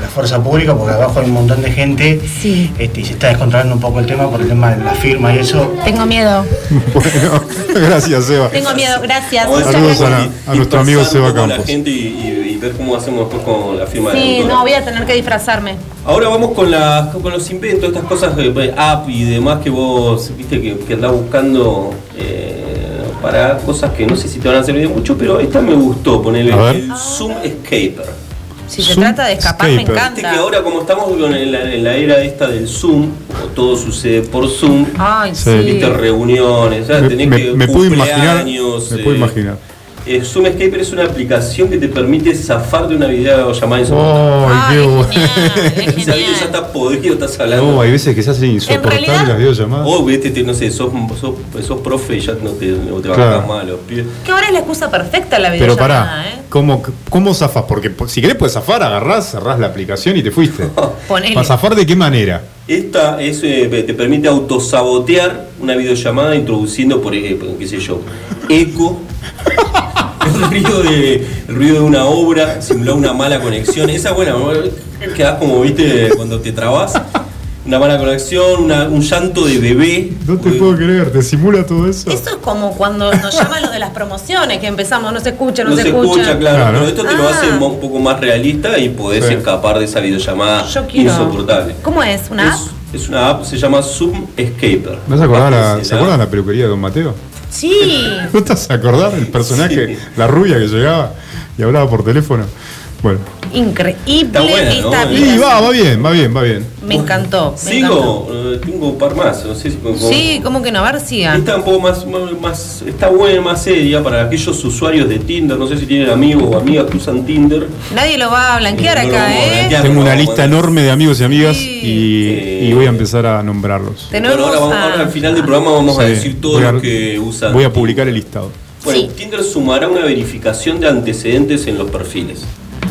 S9: fuerza pública porque abajo hay un montón de gente
S2: Sí.
S9: este, y se está descontrolando un poco el tema por el tema de la firma y eso.
S2: Tengo miedo.
S3: Bueno, gracias, Seba.
S2: Tengo miedo, gracias.
S3: Saludos
S2: gracias.
S3: a, a nuestro amigo Seba
S1: a la
S3: Campos.
S1: gente y, y- y ver cómo hacemos después con la firma de
S2: Sí,
S1: autora.
S2: no, voy a tener que disfrazarme.
S1: Ahora vamos con, las, con los inventos, estas cosas de app y demás que vos viste que, que andás buscando eh, para cosas que no sé si te van a servir de mucho, pero esta me gustó, ponerle el Zoom Escaper.
S2: Si se
S3: Zoom
S2: trata de escapar, me
S3: Escaper.
S1: Viste que
S2: encanta.
S1: ahora como estamos en la, en la era esta del Zoom, o todo sucede por Zoom,
S2: Ay,
S3: Sí.
S1: reuniones, ¿sabes?
S3: Me,
S1: tenés
S3: me-
S1: que
S3: me puedo imaginar. Me puedo
S1: eh,
S3: imaginar.
S1: Eh, Zoom Escaper es una aplicación que te permite zafar de una videollamada insoportable.
S3: ¡Ay,
S2: Ay,
S3: qué bueno!
S2: genial, es
S1: Esa video ya está podrido, estás hablando.
S3: No, hay veces que se hacen insoportables
S2: realidad-
S3: las videollamadas.
S1: O viste, te- no sé, sos, sos, sos profe y ya no te, no te
S3: Claro.
S1: a los pibes.
S2: Que ahora es la excusa perfecta la
S3: Pero
S2: videollamada,
S3: pará,
S2: ¿eh?
S3: ¿cómo, ¿cómo zafas? Porque po- si querés puedes zafar, agarrás, cerrás la aplicación y te fuiste. ¿Para zafar de qué manera?
S1: Esta es, eh, te permite autosabotear una videollamada introduciendo, por ejemplo, qué sé yo, eco, el ruido de, el ruido de una obra, simular una mala conexión. Esa buena, quedás como viste cuando te trabas. Una mala conexión, una- un llanto de bebé.
S3: No te puedo creer, ¿te simula todo eso?
S2: Eso es como cuando nos llaman los de las promociones, que empezamos, no se escucha, no,
S1: No
S2: se,
S1: se escucha, claro,
S3: Claro.
S1: pero esto te lo
S2: Ah.
S1: hace un poco más realista y podés
S3: Sí.
S1: escapar de esa videollamada
S2: Yo quiero.
S1: insoportable.
S2: ¿Cómo es? ¿Una app?
S1: Es, es una app, se llama Zoom Escaper.
S3: ¿No se acordás la,
S1: Bájensela.
S3: ¿Se acuerdan la peluquería de Don Mateo?
S2: Sí.
S3: ¿No a acordar el personaje,
S1: Sí.
S3: la rubia que llegaba y hablaba por teléfono? Bueno.
S2: Increíble
S1: Está buena,
S2: esta
S1: ¿no?
S3: Y
S2: aplicación.
S3: va, va bien, va bien, va bien.
S2: Me encantó. Me
S1: Sigo, eh, tengo un par más, no sé si
S2: encantó. Sí, ¿cómo que no? A ver.
S1: Está un poco más, más, más- está buena, más seria para aquellos usuarios de Tinder. No sé si tienen amigos o amigas que usan Tinder.
S2: Nadie lo va a blanquear
S1: No
S2: acá, ¿eh?
S1: blanquear.
S3: Tengo una lista
S1: bueno.
S3: enorme de amigos y amigas
S2: Sí.
S3: y, voy a empezar a nombrarlos.
S2: Tenemos
S1: Bueno, ahora, vamos-
S2: a-
S1: ahora al final del programa vamos a decir todos
S3: a-
S1: los que usan.
S3: Voy a publicar el listado.
S1: Bueno,
S2: Sí.
S1: Tinder sumará una verificación de antecedentes en los perfiles.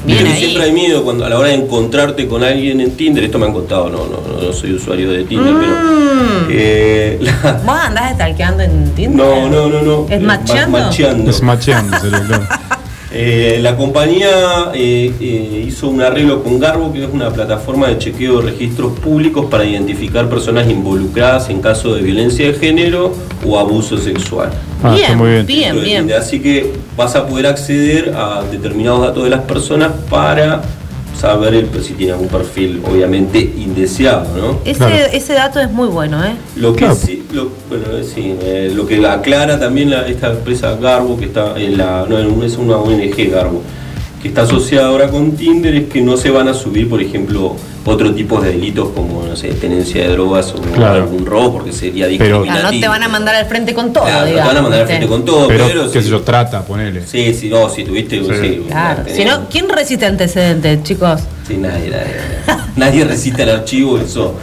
S2: Bien ahí.
S1: Siempre hay miedo cuando a la hora de encontrarte con alguien en Tinder. Esto me han contado, no, no, no, no soy usuario de Tinder,
S2: Mm.
S1: pero. eh, la-
S2: ¿Vos andás stalkeando en Tinder?
S1: no, no, no, no.
S2: ¿Es
S1: Eh,
S2: macheando?
S1: ma- macheando.
S3: Es macheando.
S1: Eh, la compañía eh, eh, hizo un arreglo con Garbo, que es una plataforma de chequeo de registros públicos para identificar personas involucradas en caso de violencia de género o abuso sexual.
S3: Ah,
S2: bien,
S3: está muy bien.
S2: bien, bien.
S1: Así que vas a poder acceder a determinados datos de las personas para saber el- si tiene algún perfil, obviamente, indeseado, ¿no?
S2: Ese,
S3: Claro.
S2: ese dato es muy bueno, ¿eh?
S1: Lo que
S3: Claro.
S1: sí, lo, bueno, eh, sí, eh, lo que aclara también la- esta empresa Garbo, que está en la, no es una ONG Garbo, que está asociada ahora con Tinder, es que no se van a subir, por ejemplo, otro tipo de delitos como, no sé, tenencia de drogas o
S3: Claro.
S1: algún robo, porque sería
S3: Pero-
S1: discriminativo.
S2: Claro, no te van a mandar al frente con todo,
S1: Claro, no te
S2: digamos.
S1: van a mandar al frente con todo, pero,
S3: Pero, qué
S1: sí,
S3: sé yo, trata, ponele.
S1: Sí, sí, no, si tuviste,
S3: Sí.
S1: sí,
S2: Claro.
S1: tenés-
S2: Si no, ¿quién resiste antecedentes, chicos?
S1: Sí, nadie, nadie. nadie recita el archivo, eso.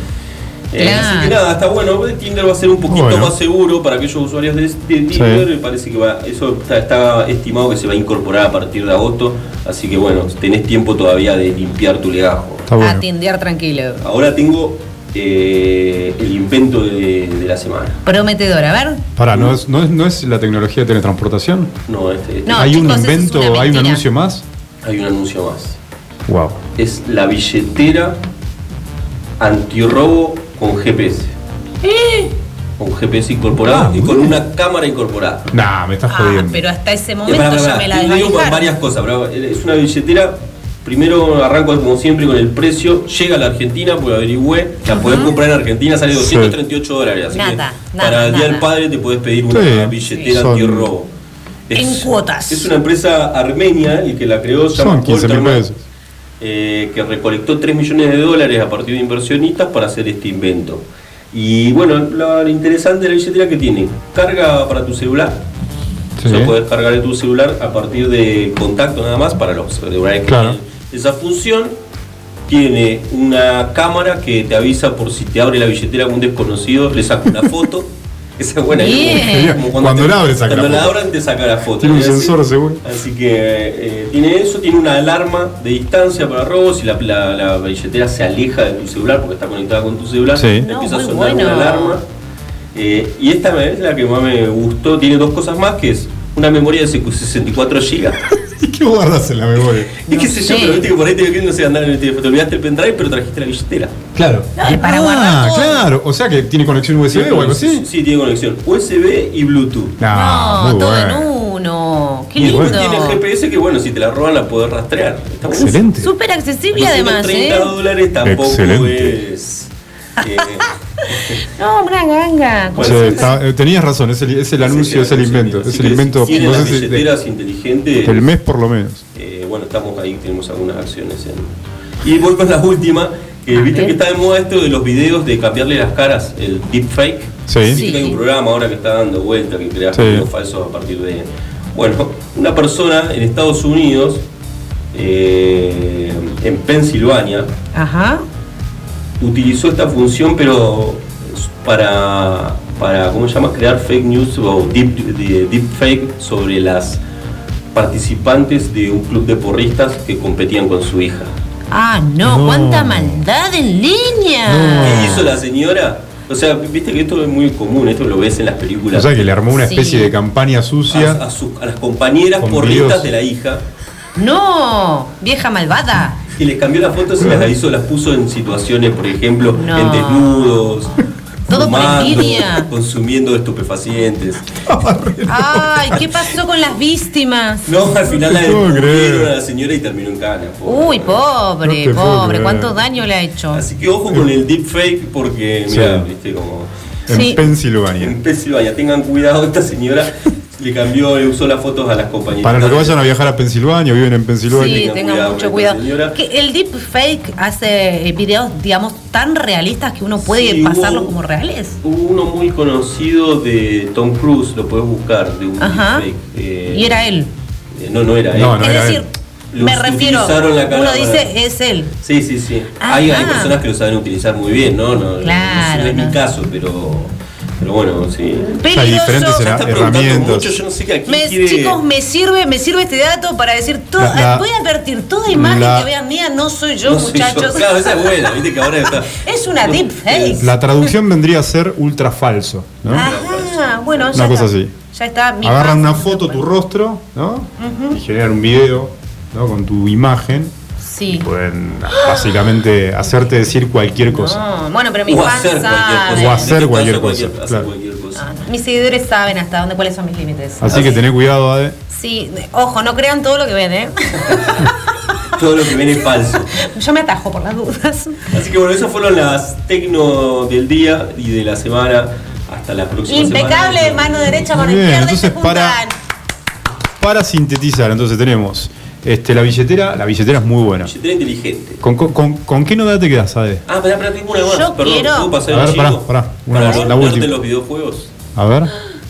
S1: Eh,
S2: Claro.
S1: Así que nada, está bueno. Tinder va a ser un poquito
S3: Bueno.
S1: más seguro para aquellos usuarios de, de Tinder. Me parece que va, eso está, está estimado que se va a incorporar a partir de agosto. Así que bueno, tenés tiempo todavía de limpiar tu legajo.
S3: Está
S2: A
S3: bueno.
S2: tindear tranquilo.
S1: Ahora tengo eh, el invento de, de la semana.
S2: Prometedor, a ver.
S3: Pará, ¿no es, no, es, ¿no es la tecnología de teletransportación?
S1: No, este, este-
S2: No,
S3: ¿Hay un
S2: chicos,
S3: invento, hay un anuncio más?
S1: hay un anuncio más.
S3: Wow.
S1: Es la billetera antirrobo con GPS. Con GPS incorporado
S3: Ah,
S1: y con una cámara incorporada.
S3: Nah, me estás
S2: Ah,
S3: jodiendo.
S2: pero hasta ese
S1: Eh,
S2: momento
S1: pará.
S2: me la
S1: Te digo
S2: desvalijaron.
S1: varias cosas. pero Es una billetera. Primero arranco como siempre con el precio. Llega a la Argentina, porque averigüé. La podés comprar en Argentina, sale 238 dólares. Así
S2: Nada,
S1: que
S2: nada,
S1: para el Día
S2: nada.
S1: del Padre te podés pedir una
S3: Sí,
S1: billetera
S3: son-
S1: antirrobo.
S2: En cuotas.
S1: Es una empresa armenia y que la creó
S3: Son 15 mil pesos.
S1: Eh, que recolectó 3 millones de dólares a partir de inversionistas para hacer este invento. Y bueno, lo, interesante de la billetera que tiene, carga para tu celular,
S3: Sí.
S1: o sea, puedes cargar de tu celular a partir de contacto nada más para los celulares que
S3: Claro.
S1: tienen esa función. Tiene una cámara que te avisa por si te abre la billetera un desconocido, le saca una foto. Esa es buena.
S2: Bien.
S1: como
S3: Cuando
S1: te-
S3: la abre, saca
S1: cuando
S3: la
S1: la
S3: foto.
S1: abran te saca la foto.
S3: Tiene un
S1: Y así-
S3: sensor seguro.
S1: Así que eh, tiene eso, tiene una alarma de distancia para robos. Si la, la- la billetera se aleja de tu celular, porque está conectada con tu celular,
S3: Sí.
S1: empieza
S2: No,
S1: a
S2: muy
S1: sonar
S2: bueno.
S1: una alarma. Eh, y esta es la que más me gustó. Tiene dos cosas más, que es una memoria de 64 GB.
S3: ¿Y qué guardas en la memoria?
S1: Y qué sé yo, pero viste que por ahí te no sé andar en el teléfono. Te olvidaste el pendrive, pero trajiste la billetera.
S3: Claro.
S2: Ay, para
S3: ah,
S2: guardar todo.
S3: claro. O sea que tiene conexión USB o algo así.
S1: Sí, tiene conexión USB y Bluetooth.
S3: Ah,
S2: no,
S3: muy
S2: todo
S3: bueno.
S2: en uno. Qué
S3: Muy
S2: lindo.
S3: bueno.
S1: Tiene GPS que, bueno, si te la roban la podés rastrear. Está.
S3: Excelente.
S2: Súper accesible
S1: 230
S2: además, ¿eh?
S1: dólares tampoco
S3: Excelente.
S1: es. eh,
S2: No, branga, ganga.
S3: O sea, está- eh, tenías razón, es el, es el anuncio, es el invento. Es el invento,
S1: Tienen
S3: no
S1: las
S3: sé si de-
S1: billeteras inteligentes.
S3: del mes por lo menos.
S1: Eh, bueno, estamos ahí, tenemos algunas acciones. En... Y voy con la última, que viste
S2: ver.
S1: que está de moda esto de los videos de cambiarle las caras, el deepfake.
S3: Sí.
S1: Viste
S2: Sí.
S1: que hay un programa ahora que está dando vuelta que crea
S3: Sí.
S1: videos falsos a partir de. Bueno, una persona en Estados Unidos, eh, en Pensilvania,
S2: Ajá.
S1: Utilizó esta función, pero para, para ¿cómo se llama? Crear fake news o deep, de- deepfake sobre las participantes de un club de porristas que competían con su hija.
S2: Ah, no,
S3: No.
S2: cuánta maldad en línea.
S1: ¿Qué hizo la señora? O sea, viste que esto es muy común, esto lo ves en las películas.
S3: O sea que le armó una
S2: Sí.
S3: especie de campaña sucia.
S1: a, a sus- a las compañeras porristas de la hija
S2: No, vieja malvada.
S1: Y les cambió las fotos y las hizo, las puso en situaciones, por ejemplo,
S2: No.
S1: en desnudos,
S2: Todo
S1: fumando, consumiendo estupefacientes.
S2: Ay, ¿qué pasó con las víctimas?
S1: No, al final la
S3: No
S1: descubrieron a la señora y terminó en cana. pobre.
S2: Uy, pobre,
S3: No
S2: pobre, cuánto daño le ha hecho.
S1: Así que ojo con el deepfake porque,
S3: Sí.
S1: mira, viste como
S3: En
S2: Sí.
S3: Pensilvania.
S1: en Pensilvania, tengan cuidado, esta señora le cambió, le usó las fotos a las compañeras.
S3: Para los que vayan a viajar a Pensilvania, viven en Pensilvania.
S2: Sí,
S1: tengan
S2: tengan
S1: cuidado
S2: mucho cuidado. Que el deepfake hace eh, videos, digamos, tan realistas que uno puede
S1: Sí,
S2: pasarlos
S1: hubo-
S2: como reales.
S1: Hubo uno muy conocido de Tom Cruise, lo puedes buscar, de un
S2: Ajá.
S1: deepfake. eh,
S2: Y era él.
S1: eh, no, no era él.
S3: No, no
S2: es
S3: era
S2: decir,
S1: él.
S2: me refiero,
S1: utilizaron la cara
S2: uno
S1: para-
S2: dice es él.
S1: Sí, sí, sí. Hay, hay personas que lo saben utilizar muy bien, ¿no? no
S2: Claro,
S1: No es
S2: no.
S1: mi caso, pero, pero bueno, sí.
S3: Hay diferentes
S2: Peligroso.
S3: era-
S1: Está preguntando
S3: herramientas.
S1: mucho, yo no sé qué aquí
S2: Me-
S1: quiere...
S2: Chicos, me sirve, me sirve este dato para decir todo,
S3: La- la-
S2: voy a advertir toda imagen
S3: la-
S2: que vean mía no soy yo,
S1: No soy yo.
S2: muchachos.
S1: Claro, esa es buena, viste que ahora está...
S2: Es una deepfake.
S3: La traducción vendría a ser ultra falso. ¿no?
S2: Ajá, bueno, ya
S3: Una cosa
S2: está.
S3: así.
S2: Ya está. mi
S3: Agarran una foto, tu rostro, ¿no? Y generan un video, ¿no? Con tu imagen.
S2: Sí.
S3: Pueden básicamente hacerte decir cualquier cosa.
S2: No, bueno, pero mis
S1: O
S2: fans
S1: hacer
S2: saben.
S3: O hacer cualquier cosa,
S1: hacer
S3: claro.
S1: cualquier cosa.
S2: Ah, Mis seguidores saben hasta dónde, cuáles son mis límites.
S3: Así que tené cuidado, Ade.
S2: Sí, ojo, no crean todo lo que ven, ¿eh?
S1: Todo lo que ven es falso.
S2: Yo me atajo por las dudas.
S1: Así que bueno, esas fueron las tecno del día y de la semana. Hasta la próxima
S2: Impecable,
S1: semana.
S2: mano derecha,
S3: bien,
S2: izquierda y
S3: entonces
S2: se
S3: para-
S2: juntan.
S3: Para sintetizar, entonces tenemos este, la billetera. La billetera es muy buena.
S1: Billetera inteligente.
S3: ¿Con, con, con- con qué novedad te quedas, Ade?
S1: Ah, pará, pará, tengo una más.
S2: Yo
S1: Perdón,
S2: quiero-
S1: ¿puedo pasar
S3: A
S1: el
S3: ver, pará, pará, una
S1: Para
S3: más, la última.
S1: de los videojuegos.
S3: A ver.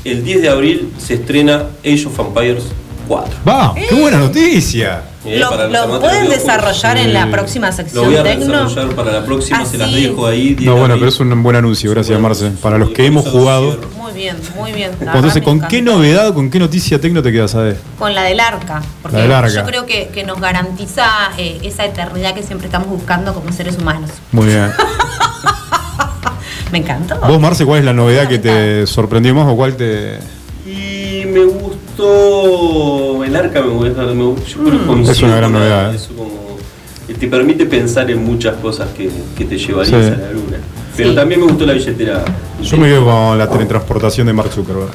S1: El 10 de abril se estrena Age of Empires 4.
S3: ¡Va! ¡Qué buena noticia!
S1: Eh,
S2: Lo, lo pueden desarrollar en la próxima
S1: Lo
S2: sección
S1: voy a
S2: tecno.
S1: desarrollar para la próxima, se las
S2: Así.
S1: dejo ahí. 10
S3: No, bueno, pero es un buen anuncio, gracias
S1: Bueno,
S3: Marce. Para los que
S1: sí,
S3: hemos jugado.
S2: Muy bien, muy bien. La
S3: Entonces, ¿con qué novedad, con qué noticia tecno te quedas, Ade?
S2: Con la del arca. Porque
S3: La del arca.
S2: yo creo que, que nos garantiza eh, esa eternidad que siempre estamos buscando como seres humanos.
S3: Muy bien.
S2: Me encantó.
S3: Vos, Marce, ¿cuál es la novedad que te sorprendió más o cuál te.
S1: Y me gustó el arca, me gusta, me gusta- yo coincido
S3: Es una gran novedad.
S1: Eso como te permite pensar en muchas cosas que, que te llevarías
S3: Sí.
S1: a la luna. Pero
S2: Sí.
S1: también me gustó la billetera.
S3: Yo me quedo con la teletransportación de Mark Zuckerberg.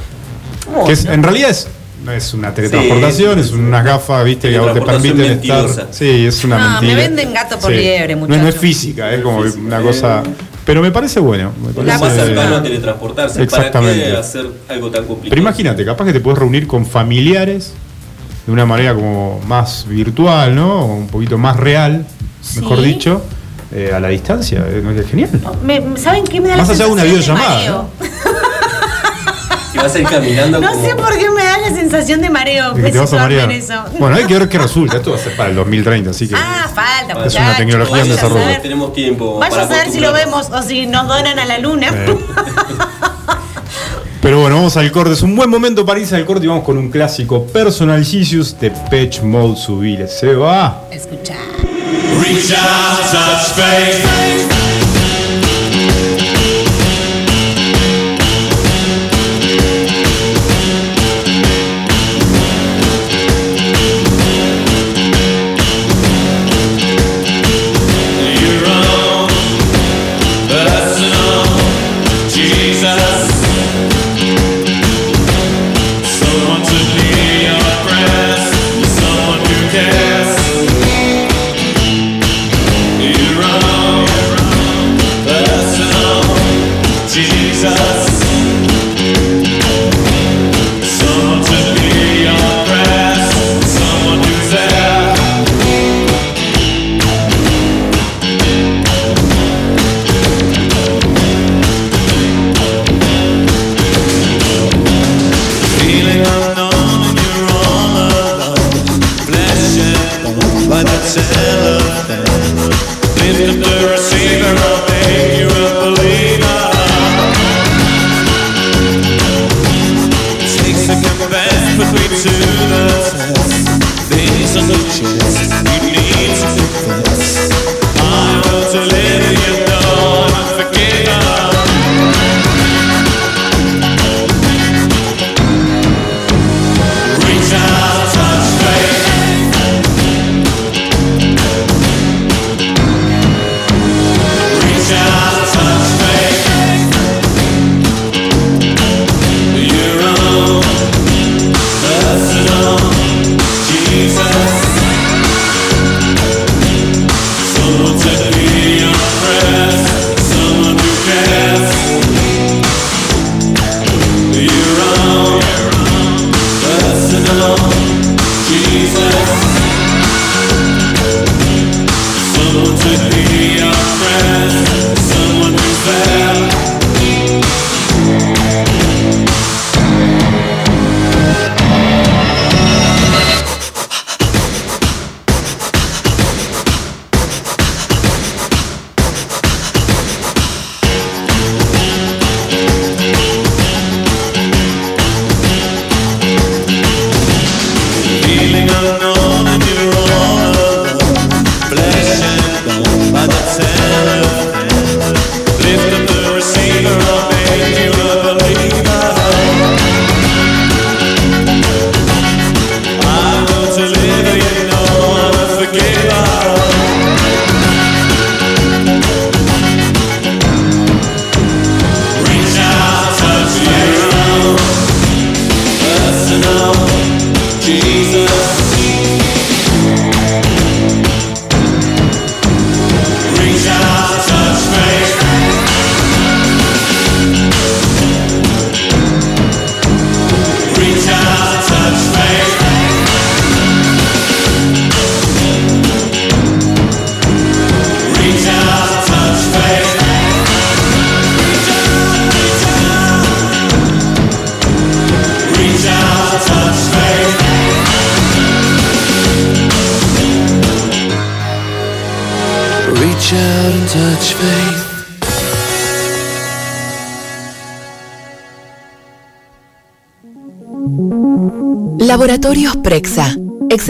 S3: Que es, en realidad es, no es una teletransportación,
S1: Sí,
S3: es
S1: sí,
S3: una gafa, viste, que a vos te permiten estar. Sí, es una
S2: No, me
S3: mentira.
S2: venden gato por liebre,
S3: No, no es física, es como
S1: física,
S3: una
S1: eh.
S3: cosa. Pero me parece bueno. Me
S1: Lo más
S3: parece-
S1: cercano a teletransportarse.
S3: Exactamente.
S1: ¿Para qué hacer algo tan complicado?
S3: Pero imagínate, capaz que te puedes reunir con familiares de una manera como más virtual, ¿no? O un poquito más real, mejor
S2: Sí.
S3: dicho, eh, a la distancia. ¿no? Es genial.
S2: Me- ¿Saben qué me da
S3: Más
S2: la
S3: allá de una videollamada,
S2: mareo?
S1: Que vas a ir caminando
S2: No
S1: como...
S2: sé por qué me da la sensación de mareo.
S3: Que te vas a marear.
S2: en eso.
S3: Bueno, hay que ver qué resulta. Esto va a ser para el 2030, así que.
S2: Ah, falta,
S3: Es una
S2: muchachos.
S3: tecnología en desarrollo.
S2: saber-
S1: Tenemos tiempo.
S2: Vaya
S1: para
S2: a saber si lo vemos o si nos donan a la luna.
S3: Eh. Pero bueno, vamos al corte. Es un buen momento para irse al corte y vamos con un clásico Personal Jesus de Patch Mode Subile. Se va.
S2: Escucha.
S7: Reach out, touch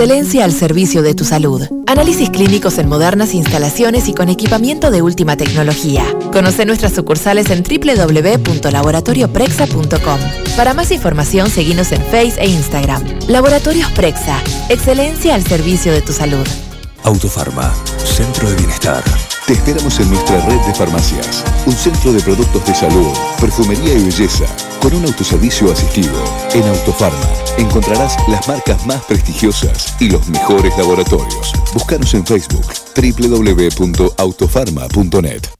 S10: Excelencia al servicio de tu salud. Análisis clínicos en modernas instalaciones y con equipamiento de última tecnología. Conoce nuestras sucursales en www.laboratorioprexa.com. Para más información, seguinos en Face e Instagram. Laboratorios Prexa. Excelencia al servicio de tu salud.
S4: Autofarma, Centro de Bienestar. Te esperamos en nuestra red de farmacias. Un centro de productos de salud, perfumería y belleza, con un autoservicio asistido. En Autofarma encontrarás las marcas más prestigiosas y los mejores laboratorios. Búscanos en Facebook www.autofarma.net.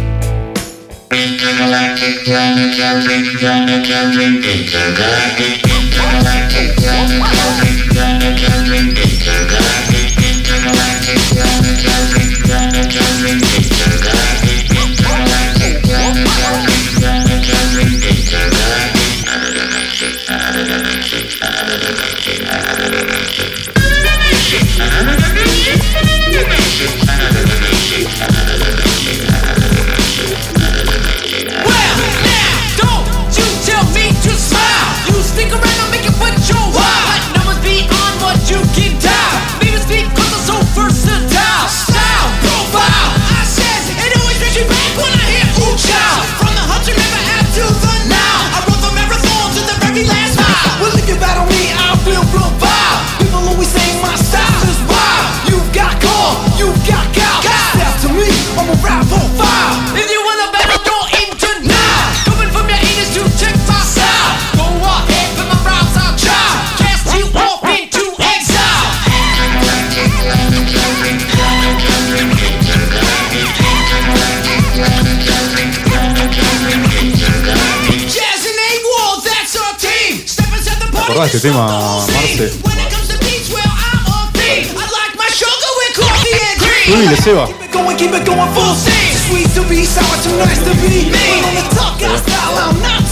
S3: Intergalactic planet jumping,
S11: planet jumping, intergalactic, intergalactic planet jumping, planet jumping, intergalactic, intergalactic planet jumping.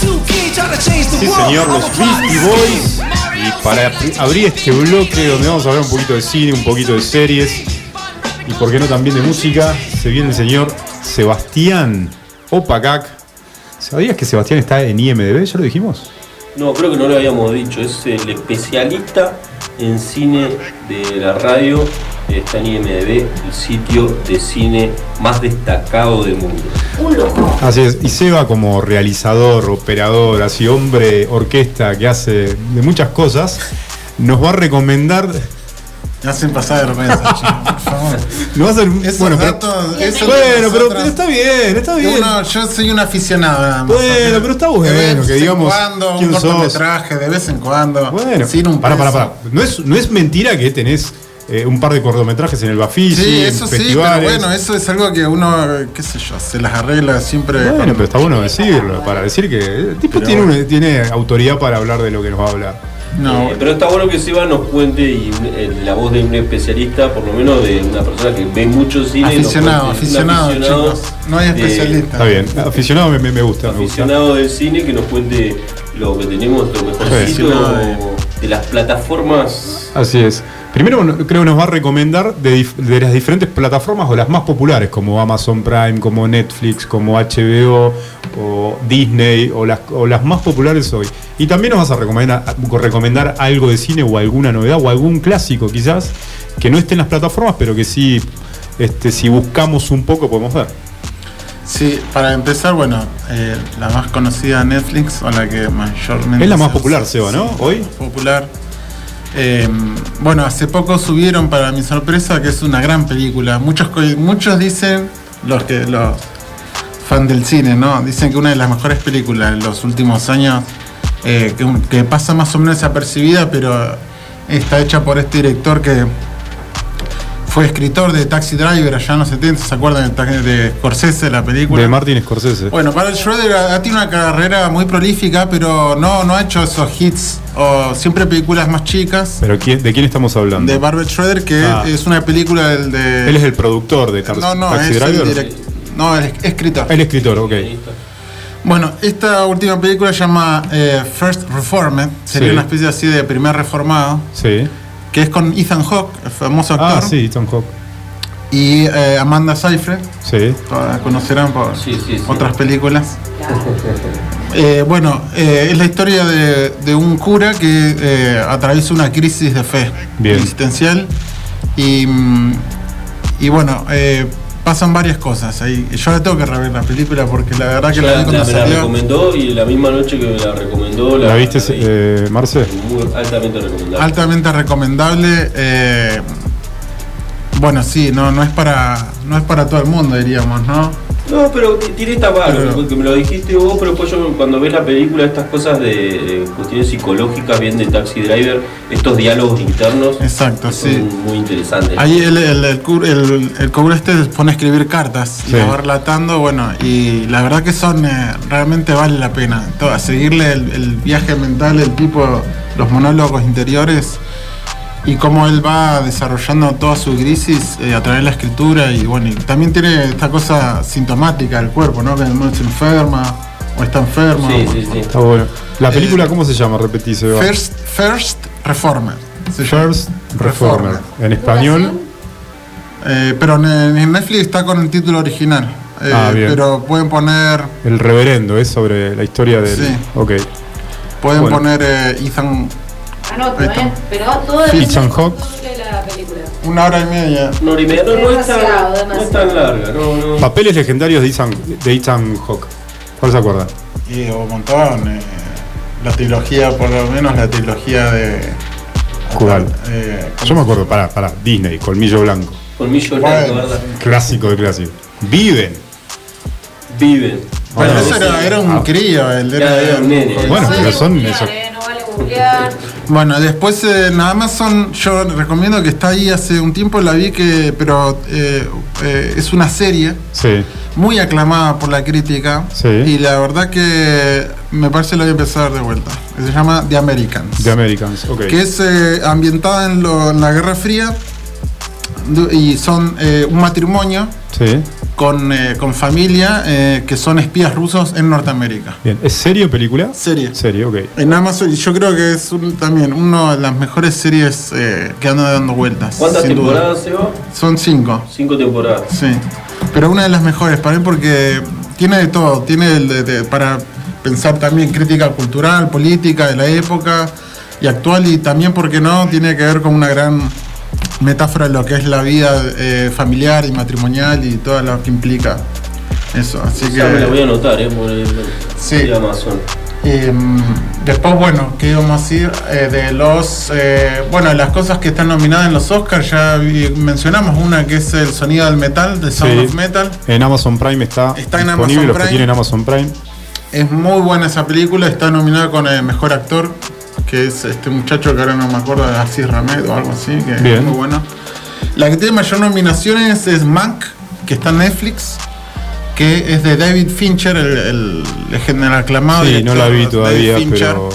S11: Too keen. Try to change the
S3: Sí, señor, los Beastie Boys. Y para abri- abrir este bloque donde vamos a hablar un poquito de cine, un poquito de series y por qué no también de música, se viene el señor Sebastián Opacac. ¿Sabías que Sebastián está en IMDB? ¿Ya lo dijimos?
S1: No, creo que no lo habíamos dicho. Es el especialista en cine de la radio. Está en IMDB, el sitio de cine más destacado del mundo. Un loco.
S3: Así es. Y Seba como realizador, operador, así hombre, orquesta que hace de muchas cosas, nos va a recomendar.
S12: Hacen pasar vergüenza, chico, por favor.
S3: Nos va a.
S12: Esos
S3: bueno, pero-
S12: eso
S3: bueno,
S12: de
S3: pero, está bien, está bien.
S12: uno- yo soy un aficionado nada más.
S3: Bueno, pero está bueno
S12: De vez
S3: que
S12: en
S3: digamos
S12: cuando, un cortometraje, de vez en cuando.
S3: Bueno,
S12: sin un
S3: para, para, para. No es, no es mentira que tenés eh, un par de cortometrajes en el Bafisi,
S12: Sí,
S3: en
S12: eso sí, pero
S3: festivales.
S12: bueno, eso es algo que uno, qué sé yo, se las arregla siempre.
S3: Bueno,
S12: con-
S3: pero está bueno decirlo, para decir que el tipo
S12: Pero
S3: tiene,
S12: bueno.
S3: una- tiene autoridad para hablar de lo que nos va a hablar.
S1: Eh, pero está bueno que Seba nos cuente y eh, la voz de un especialista, por lo menos de una persona que ve mucho cine.
S12: Aficionado,
S1: cuente, un
S12: aficionado, chicos. No hay
S1: de-
S12: especialista.
S3: Está bien, aficionado me, me- gusta, me gusta.
S1: aficionado del cine que nos cuente lo que tenemos, lo mejorcito
S3: Aficionado
S1: de las plataformas.
S3: Así es. Primero creo que nos va a recomendar de, las diferentes plataformas o las más populares, como Amazon Prime, como Netflix, como HBO o Disney, o las, o las más populares hoy. Y también nos vas a recomendar, a recomendar algo de cine o alguna novedad o algún clásico quizás que no esté en las plataformas, pero que sí, este, si buscamos un poco podemos ver.
S12: Sí, para empezar, bueno, eh, la más conocida Netflix, o la que mayormente.
S3: Es la más popular, Seba, ¿no? Hoy.
S12: Popular. Eh, bueno, hace poco subieron para mi sorpresa que es una gran película. Muchos, muchos dicen, los que los fan del cine, ¿no? Dicen que una de las mejores películas de los últimos años, eh, que, que pasa más o menos desapercibida, pero está hecha por este director que Fue escritor de Taxi Driver allá en los 70, ¿se acuerdan de, Scorsese, la película?
S3: De Martin Scorsese.
S12: Bueno, para el Schroeder ha, ha tenido una carrera muy prolífica, pero no, no ha hecho esos hits, o siempre películas más chicas.
S3: Pero ¿quién- ¿de quién estamos hablando?
S12: De Barbet Schroeder, que
S3: Ah.
S12: es una película del de.
S3: Él es el productor de Tar-
S12: No, no,
S3: Taxi
S12: es el
S3: Driver.
S12: direct- No, el escritor.
S3: El escritor, ok.
S12: Bueno, esta última película se llama eh, First Reformed, sería
S3: Sí.
S12: una especie así de primer reformado,
S3: Sí.
S12: Que es con Ethan Hawke, el famoso actor,
S3: Ah, sí, Tom Hawk.
S12: y eh, Amanda Seyfried,
S3: Sí.
S12: la conocerán por
S1: Sí, sí, sí.
S12: otras películas. Eh, bueno, eh, es la historia de, de un cura que eh, atraviesa una crisis de fe
S3: Bien.
S12: existencial y, mm, y bueno, eh, pasan varias cosas ahí. Yo la tengo que rever la película porque la verdad que
S1: Yo
S12: la
S1: la,
S12: vi cuando
S1: la- me la
S12: salió.
S1: recomendó y la misma noche que me la recomendó
S3: ¿La viste,
S1: vi.
S3: eh, Marce?
S1: Muy altamente recomendable.
S12: altamente recomendable. eh, bueno, sí, no, no es para no es para todo el mundo, diríamos, ¿no?
S1: No, pero tiene esta barra,
S12: Pero-
S1: porque me lo dijiste vos, pero después yo cuando ves la película, estas cosas de, cuestiones psicológicas, bien de Taxi Driver, estos diálogos internos,
S12: Exacto,
S1: son
S12: sí.
S1: muy interesantes.
S12: Ahí el, el, el, cur- el- el cobro este se pone a escribir cartas y
S3: Sí.
S12: la va relatando, bueno, y la verdad que son, eh, realmente vale la pena. To- a seguirle el, el viaje mental, el tipo, los monólogos interiores y cómo él va desarrollando toda su crisis eh, a través de la escritura y bueno, y también tiene esta cosa sintomática del cuerpo, ¿no? Que uno se enferma o está enfermo.
S1: Sí, sí, sí.
S3: Está bueno. ¿La película cómo se llama? Repetí, Seba.
S12: Eh, First, First Reformer. se llama.
S3: First Reformer. En español.
S12: Eh, pero en, en Netflix está con el título original. Eh,
S3: Ah, bien.
S12: Pero pueden poner.
S3: El reverendo, es sobre la historia del.
S12: Sí.
S3: Ok.
S12: Pueden
S3: Bueno.
S12: poner eh, Ethan.
S2: Anoto,
S12: está.
S2: ¿eh? Pero todo
S3: Hawke.
S2: la película.
S12: Una hora y media.
S1: Una hora y media, no, no es tan,
S2: Demasiado,
S1: no es
S2: demasiado.
S1: tan larga, no, no.
S3: Papeles legendarios de Ethan, de Ethan Hawke. ¿Cuál se acuerda?
S12: Y un montón. eh, la trilogía, por lo menos la trilogía de.
S3: ¿Cuál?
S12: eh,
S3: Yo me acuerdo, para, para, Disney, Colmillo Blanco.
S1: Colmillo
S12: Bueno,
S1: blanco, ¿verdad?
S3: Clásico de clásico. Viven.
S1: Viven.
S12: Bueno,
S3: Bueno,
S12: eso era, era un
S3: ah.
S12: crío, el
S1: Ya, era un nene.
S3: Bueno,
S2: No
S3: pero son
S2: googlear,
S3: eso.
S2: eh, no vale.
S12: Bueno, después eh, en Amazon yo recomiendo que está ahí hace un tiempo, la vi que, pero eh, eh, es una serie
S3: Sí.
S12: muy aclamada por la crítica
S3: Sí.
S12: y la verdad que me parece la voy a empezar de vuelta. Se llama The Americans,
S3: The Americans, ok.
S12: que es eh, ambientada en, lo- en la Guerra Fría y son eh, un matrimonio
S3: Sí.
S12: Con, eh, con familia eh, que son espías rusos en Norteamérica.
S3: Bien. ¿Es serie o película?
S12: Serie.
S3: Serie, ok.
S12: En Amazon, y yo creo que es un- también una de las mejores series eh, que andan dando vueltas.
S1: ¿Cuántas temporadas se va?
S12: Son cinco,
S1: Cinco temporadas.
S12: sí. Pero una de las mejores para mí porque tiene de todo. Tiene el de- de- para pensar también crítica cultural, política de la época y actual y también, porque no, tiene que ver con una gran metáfora de lo que es la vida eh, familiar y matrimonial y todo lo que implica eso. Así
S1: Esa
S12: que...
S1: me la voy a anotar, ¿eh? Por el,
S12: Sí.
S1: de Amazon.
S12: Eh, después, bueno, ¿qué íbamos a decir? Eh, de los. eh, bueno, las cosas que están nominadas en los Oscars, ya vi- mencionamos una que es el sonido del metal, de Sound
S3: Sí.
S12: of Metal.
S3: En Amazon Prime está,
S12: Está en
S3: disponible,
S12: Amazon
S3: los que tienen Amazon Prime.
S12: Es muy buena esa película, está nominada con el mejor actor, que es este muchacho que ahora no me acuerdo, Asís Ramed o algo así, que
S3: Bien.
S12: es muy bueno. La que tiene mayor nominaciones es Mank, que está en Netflix, que es de David Fincher, el, el, el aclamado.
S3: Sí, no la vi todavía,
S12: Fincher.
S3: pero.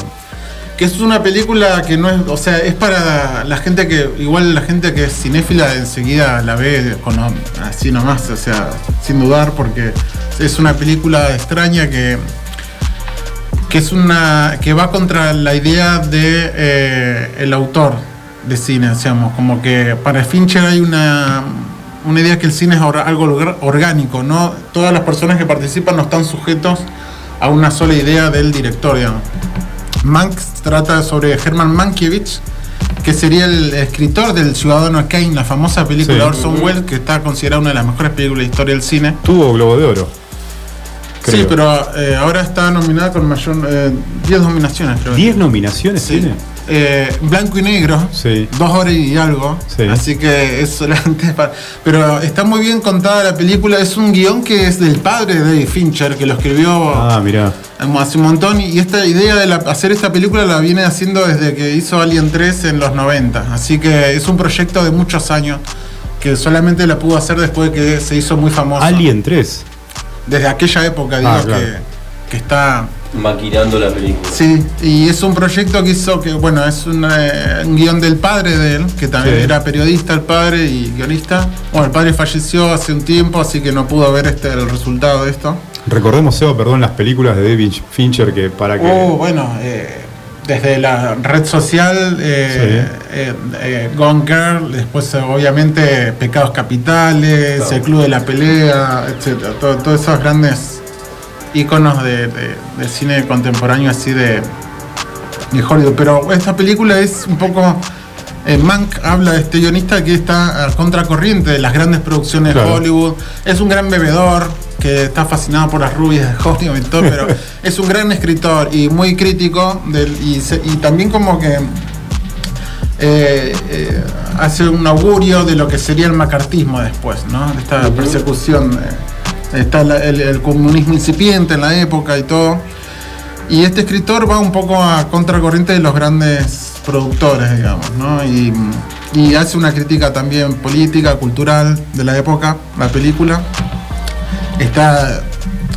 S12: Que es una película que no es, o sea, es para la gente que, igual la gente que es cinéfila enseguida la ve con, así nomás, o sea, sin dudar, porque es una película extraña que, que es una, que va contra la idea de eh, el autor de cine, digamos, como que para Fincher hay una, una idea que el cine es algo orgánico, ¿no? Todas las personas que participan no están sujetos a una sola idea del director, digamos. Mank trata sobre Herman Mankiewicz, que sería el escritor del Ciudadano Kane, la famosa película
S3: Sí.
S12: de Orson Welles, que está considerada una de las mejores películas de historia del cine.
S3: Tuvo Globo de Oro.
S12: Sí, pero eh, ahora está nominada con mayor eh, 10 nominaciones, creo.
S3: ¿10 nominaciones
S12: Sí.
S3: tiene?
S12: Eh, blanco y negro,
S3: Sí.
S12: dos horas y algo.
S3: Sí.
S12: Así que es solamente para. Pero está muy bien contada la película. Es un guion que es del padre de David Fincher, que lo escribió
S3: Ah, mirá.
S12: hace un montón. Y esta idea de la- hacer esta película la viene haciendo desde que hizo Alien 3 en los 90. Así que es un proyecto de muchos años que solamente la pudo hacer después de que se hizo muy famoso.
S3: Alien 3.
S12: Desde aquella época, digo,
S3: Ah, claro.
S12: que, que está
S1: Maquinando la película.
S12: Sí, y es un proyecto que hizo que, bueno, es un, eh, un guion del padre de él, que también
S3: Sí.
S12: era periodista el padre y guionista. Bueno, el padre falleció hace un tiempo, así que no pudo ver este el resultado de esto.
S3: Recordemos, Seba, perdón, las películas de David Fincher que para que.
S12: Oh, bueno, eh, desde la red social, eh, eh, eh, Gone Girl, después eh, obviamente Pecados Capitales,
S1: Claro.
S12: El Club de la Pelea, etcétera, todo- todos esos grandes íconos de, cine contemporáneo así de, de Hollywood. Pero esta película es un poco... eh, Mank habla de este guionista que está a contracorriente de las grandes producciones de. Hollywood. Es un gran bebedor que está fascinado por las rubias de Hollywood y todo, pero es un gran escritor y muy crítico del, y, se- y también como que eh, eh, hace un augurio de lo que sería el macartismo después, ¿no? De esta persecución. eh, está la- el, el comunismo incipiente en la época y todo. Y este escritor va un poco a contracorriente de los grandes productores, digamos, ¿no? Y, y hace una crítica también política, cultural de la época, la película. Está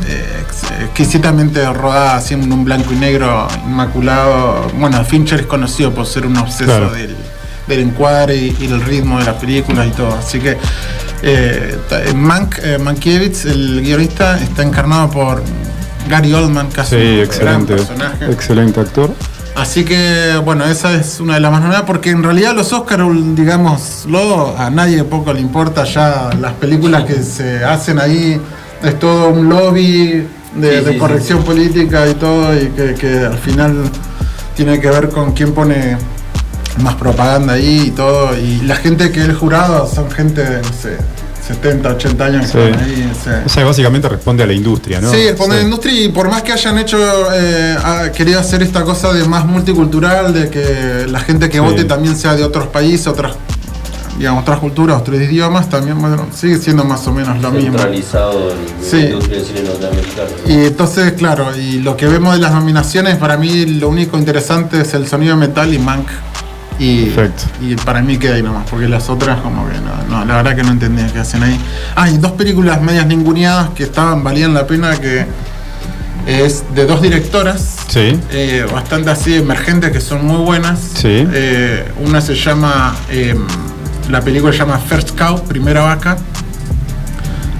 S12: eh, ex- exquisitamente rodada así en un blanco y negro inmaculado. Bueno, Fincher es conocido por ser un obseso
S3: Claro.
S12: del, del encuadre y, y el ritmo de la película y todo. Así que eh, Mank, eh, Mankiewicz, el guionista, está encarnado por Gary Oldman, casi
S3: Sí,
S12: un gran
S3: excelente.
S12: personaje.
S3: Excelente actor.
S12: Así que, bueno, esa es una de las más novedades, porque en realidad los Oscars, digámoslo, a nadie poco le importa ya las películas que se hacen ahí, es todo un lobby de,
S1: Sí,
S12: de
S1: sí,
S12: corrección política y todo, y que, que al final tiene que ver con quién pone más propaganda ahí y todo, y la gente que es el jurado son gente de, no sé, 70, 80 años que están ahí. o sea.
S3: O sea, básicamente responde a la industria, ¿no?
S12: Sí, responde a la industria y por más que hayan hecho, eh, ha querido hacer esta cosa de más multicultural, de que la gente que vote también sea de otros países, otras, digamos, otras culturas, otros idiomas, también bueno, sigue siendo más o menos lo mismo.
S1: Centralizado en
S12: Sí.
S1: la industria del cine norteamericano.
S12: Y entonces, claro, y lo que vemos de las nominaciones, para mí lo único interesante es el sonido metal y Mank. Y,
S3: Perfecto.
S12: y para mí queda ahí nomás, porque las otras como que no, no, la verdad que no entendía qué hacen ahí. Ah, y dos películas medias ninguneadas que estaban, valían la pena, que es de dos directoras,
S3: Sí.
S12: eh, bastante así emergentes, que son muy buenas.
S3: Sí.
S12: Eh, una se llama, eh, la película se llama First Cow, Primera Vaca.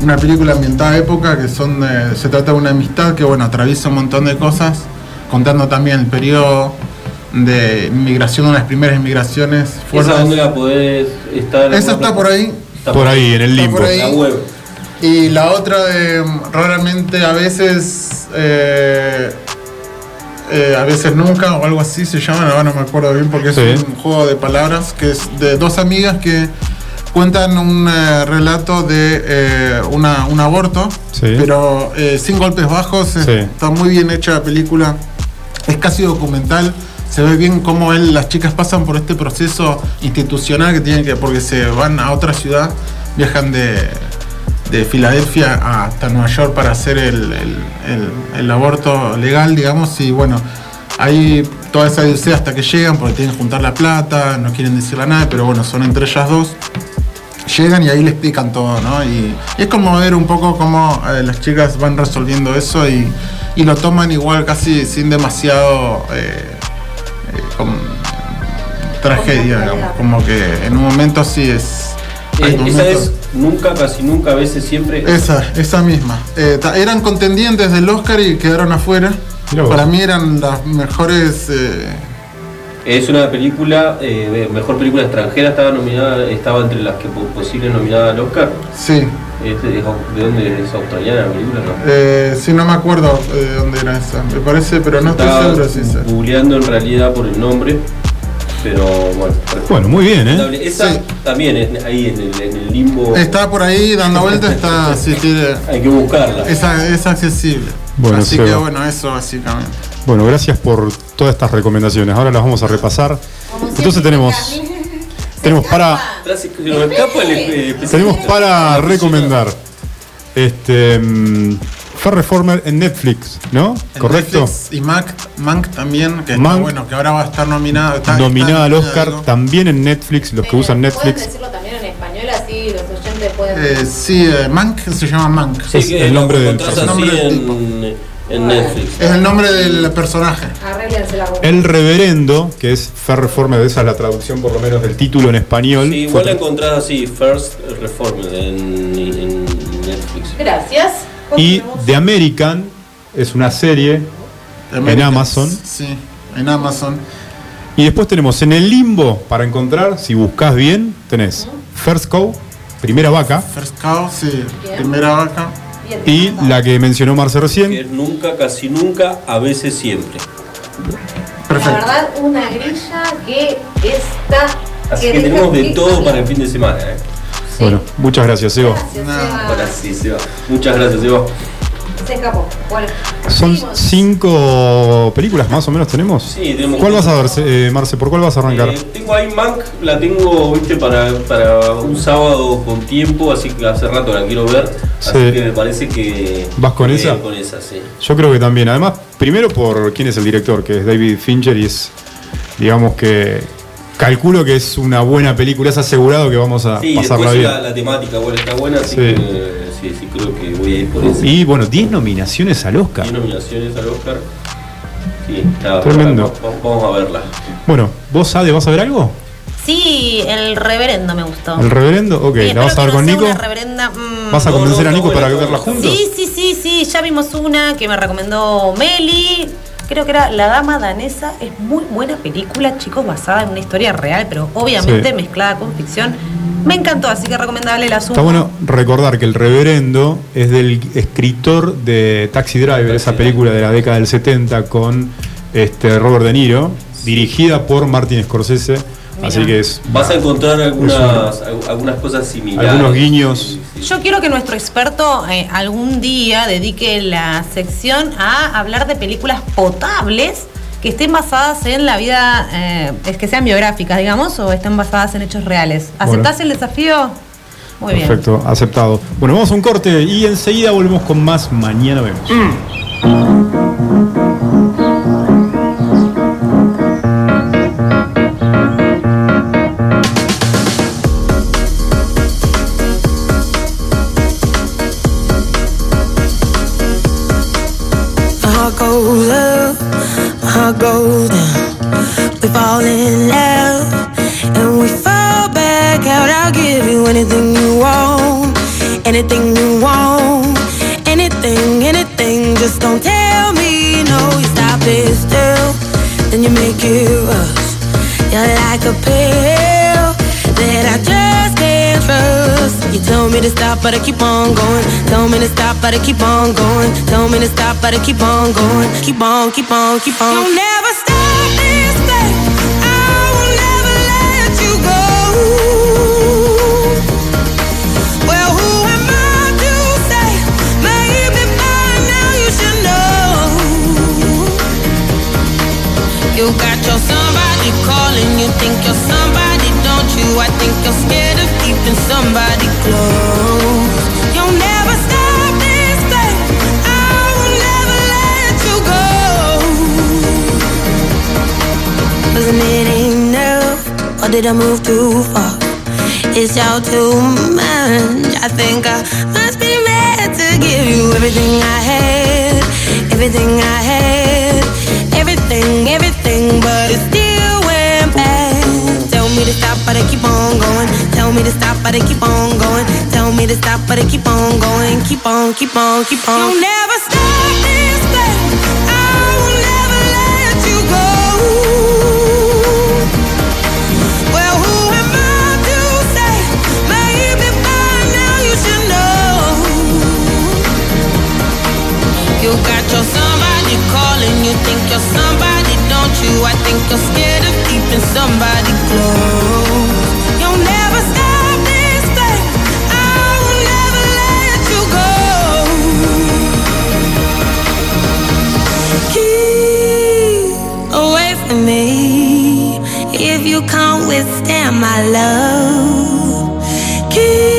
S12: Una película ambientada a época que son de- se trata de una amistad que bueno atraviesa un montón de cosas, contando también el periodo de inmigración, una de las primeras inmigraciones fuertes.
S1: ¿Esa dónde la podés estar?
S12: Esa está por ahí.
S1: Está
S3: Por ahí, en el limbo.
S12: por ahí.
S1: La web.
S12: Y la otra de raramente a veces eh, eh, a veces nunca o algo así se llama, ahora no me acuerdo bien porque es
S3: Sí.
S12: un juego de palabras que es de dos amigas que cuentan un eh, relato de eh, una, un aborto,
S3: Sí.
S12: pero sin golpes bajos,
S3: Sí.
S12: está muy bien hecha la película, es casi documental. Se ve bien cómo él, las chicas pasan por este proceso institucional que tienen que, porque se van a otra ciudad, viajan de, de Filadelfia hasta Nueva York para hacer el, el- el- el aborto legal, digamos, y bueno, hay toda esa odisea hasta que llegan, porque tienen que juntar la plata, no quieren decirle a nadie, pero bueno, son entre ellas dos. Llegan y ahí le explican todo, ¿no? Y, y es como ver un poco cómo eh, las chicas van resolviendo eso y, y lo toman igual casi sin demasiado eh, eh, tragedia, digamos. Como que en un momento sí es...
S1: Eh, esa es nunca, casi nunca, a veces siempre.
S12: esa, esa misma. Eh, eran contendientes del Oscar y quedaron afuera. Para mí eran las mejores. eh,
S1: Es una película, eh, mejor película extranjera, estaba nominada, estaba entre las que po- posibles nominadas al Oscar.
S12: sí,
S1: Es de, ¿De dónde es australiana la película? No.
S12: eh, sí, no me acuerdo de dónde era esa. Me parece, pero no estoy seguro si esa.
S1: googleando en realidad por el nombre, pero bueno.
S3: Bueno, muy bien, ¿eh?
S1: Esa
S12: Sí.
S1: también es ahí en el, en el limbo.
S12: Está por ahí dando vueltas, está. sí, tiene-
S1: Hay que buscarla.
S12: es, accesible.
S3: Bueno,
S12: Así
S3: Seba.
S12: que bueno, eso básicamente.
S3: Bueno, gracias por todas estas recomendaciones. Ahora las vamos a repasar. Entonces tenemos tenemos para tenemos para recomendar este mm, Reformer en Netflix, ¿no?
S12: En
S3: ¿Correcto?
S12: Netflix y Mank, Mank también, que está bueno, que ahora va a estar nominada. está-
S3: Nominada
S12: está
S3: al Oscar
S12: digo.
S3: también en Netflix, los que usan
S2: Puedes
S3: Netflix.
S2: decirlo también en español así, los
S12: Eh, sí, eh, Mank se llama Mank.
S1: Sí, que
S3: el nombre del
S12: personaje.
S1: en, Netflix.
S12: Es el nombre del personaje.
S2: Arréglense la boca.
S3: El reverendo, que es Fer Reformed, esa es la traducción por lo menos del título en español.
S1: Sí, igual la encontrás así, First Reformed en, en Netflix.
S2: Gracias.
S3: Y The American es una serie en Amazon.
S12: Sí, en Amazon.
S3: Y después tenemos en el limbo para encontrar, si buscas bien, tenés First Cow, primera vaca,
S12: First Cow, sí, primera vaca.
S3: y la que mencionó Marce
S1: Que
S3: recién,
S1: es nunca, casi nunca, a veces siempre.
S2: La verdad, una grilla que está.
S1: Así que tenemos de todo para el fin de semana. ¿eh?
S3: Bueno, muchas gracias,
S2: Seba.
S1: Ahora sí, Seba. Muchas gracias, Seba.
S2: Se escapó. Bueno,
S3: Son
S2: seguimos.
S3: cinco películas más o menos tenemos.
S1: Sí, tenemos-
S3: ¿Cuál vas a ver, eh, Marce? ¿Por cuál vas a arrancar?
S1: Eh, tengo ahí Mank, la tengo, viste, para, para un sábado con tiempo, así que hace rato la quiero ver. Así
S3: Sí.
S1: que me parece que.
S3: ¿Vas con esa?
S1: Con esa, sí.
S3: Yo creo que también. Además, primero por quién es el director, que es David Fincher y es, digamos que calculo que es una buena película, es asegurado que vamos a
S1: Sí,
S3: pasarla bien.
S1: la, la temática igual está buena, así
S3: Sí.
S1: que eh, sí, sí, creo que voy a ir por esa.
S3: Y bueno, 10 nominaciones al Oscar.
S1: 10 nominaciones al Oscar. Sí, está
S3: Tremendo.
S1: va- va- Vamos a verla.
S3: Bueno, ¿vos, Ade, vas a ver algo?
S2: Sí, el reverendo me gustó.
S3: ¿El reverendo? Ok,
S2: Sí,
S3: ¿la vas a ver con Nico?
S2: una reverenda, mm,
S3: ¿Vas a convencer
S1: no,
S3: a Nico para verla juntos?
S2: Sí, sí, sí, sí, ya vimos una que me recomendó Meli. Creo que era La Dama Danesa. Es muy buena película, chicos, basada en una historia real, pero obviamente
S3: Sí.
S2: mezclada con ficción. Me encantó, así que recomendable la suma.
S3: Está bueno recordar que el reverendo es del escritor de Taxi Driver, esa película de la década del 70 con este Robert De Niro, dirigida por Martin Scorsese. Así que es
S1: Vas a encontrar algunas, algunas cosas similares.
S3: algunos guiños.
S2: Yo quiero que nuestro experto eh, algún día dedique la sección a hablar de películas potables que estén basadas en la vida, eh, es que sean biográficas, digamos, o estén basadas en hechos reales. ¿Aceptás el desafío? Muy bien.
S3: Perfecto, aceptado. Bueno, vamos a un corte y enseguida volvemos con más. Mañana vemos.
S13: My but I keep on going. Tell me to stop, but I keep on going. Keep on, keep on, keep on. You'll never stop this thing. I will never let you go. Well, who am I to say? Maybe by now you should know. You got your somebody calling, you think you're somebody, don't you? I think you're scared of keeping somebody close. You'll never stop Wasn't it enough? Or did I move too far? It's all too much. I think I must be mad to give you everything I had, everything I had, everything, everything, but it still went bad. Tell me to stop, but I keep on going. Tell me to stop, but I keep on going. Tell me to stop, but I keep on going. Keep on, keep on, keep on. You'll never You got your somebody calling, you think you're somebody, don't you? I think you're scared of keeping somebody close. You'll never stop this thing. I will never let you go. Keep away from me if you can't withstand my love. Keep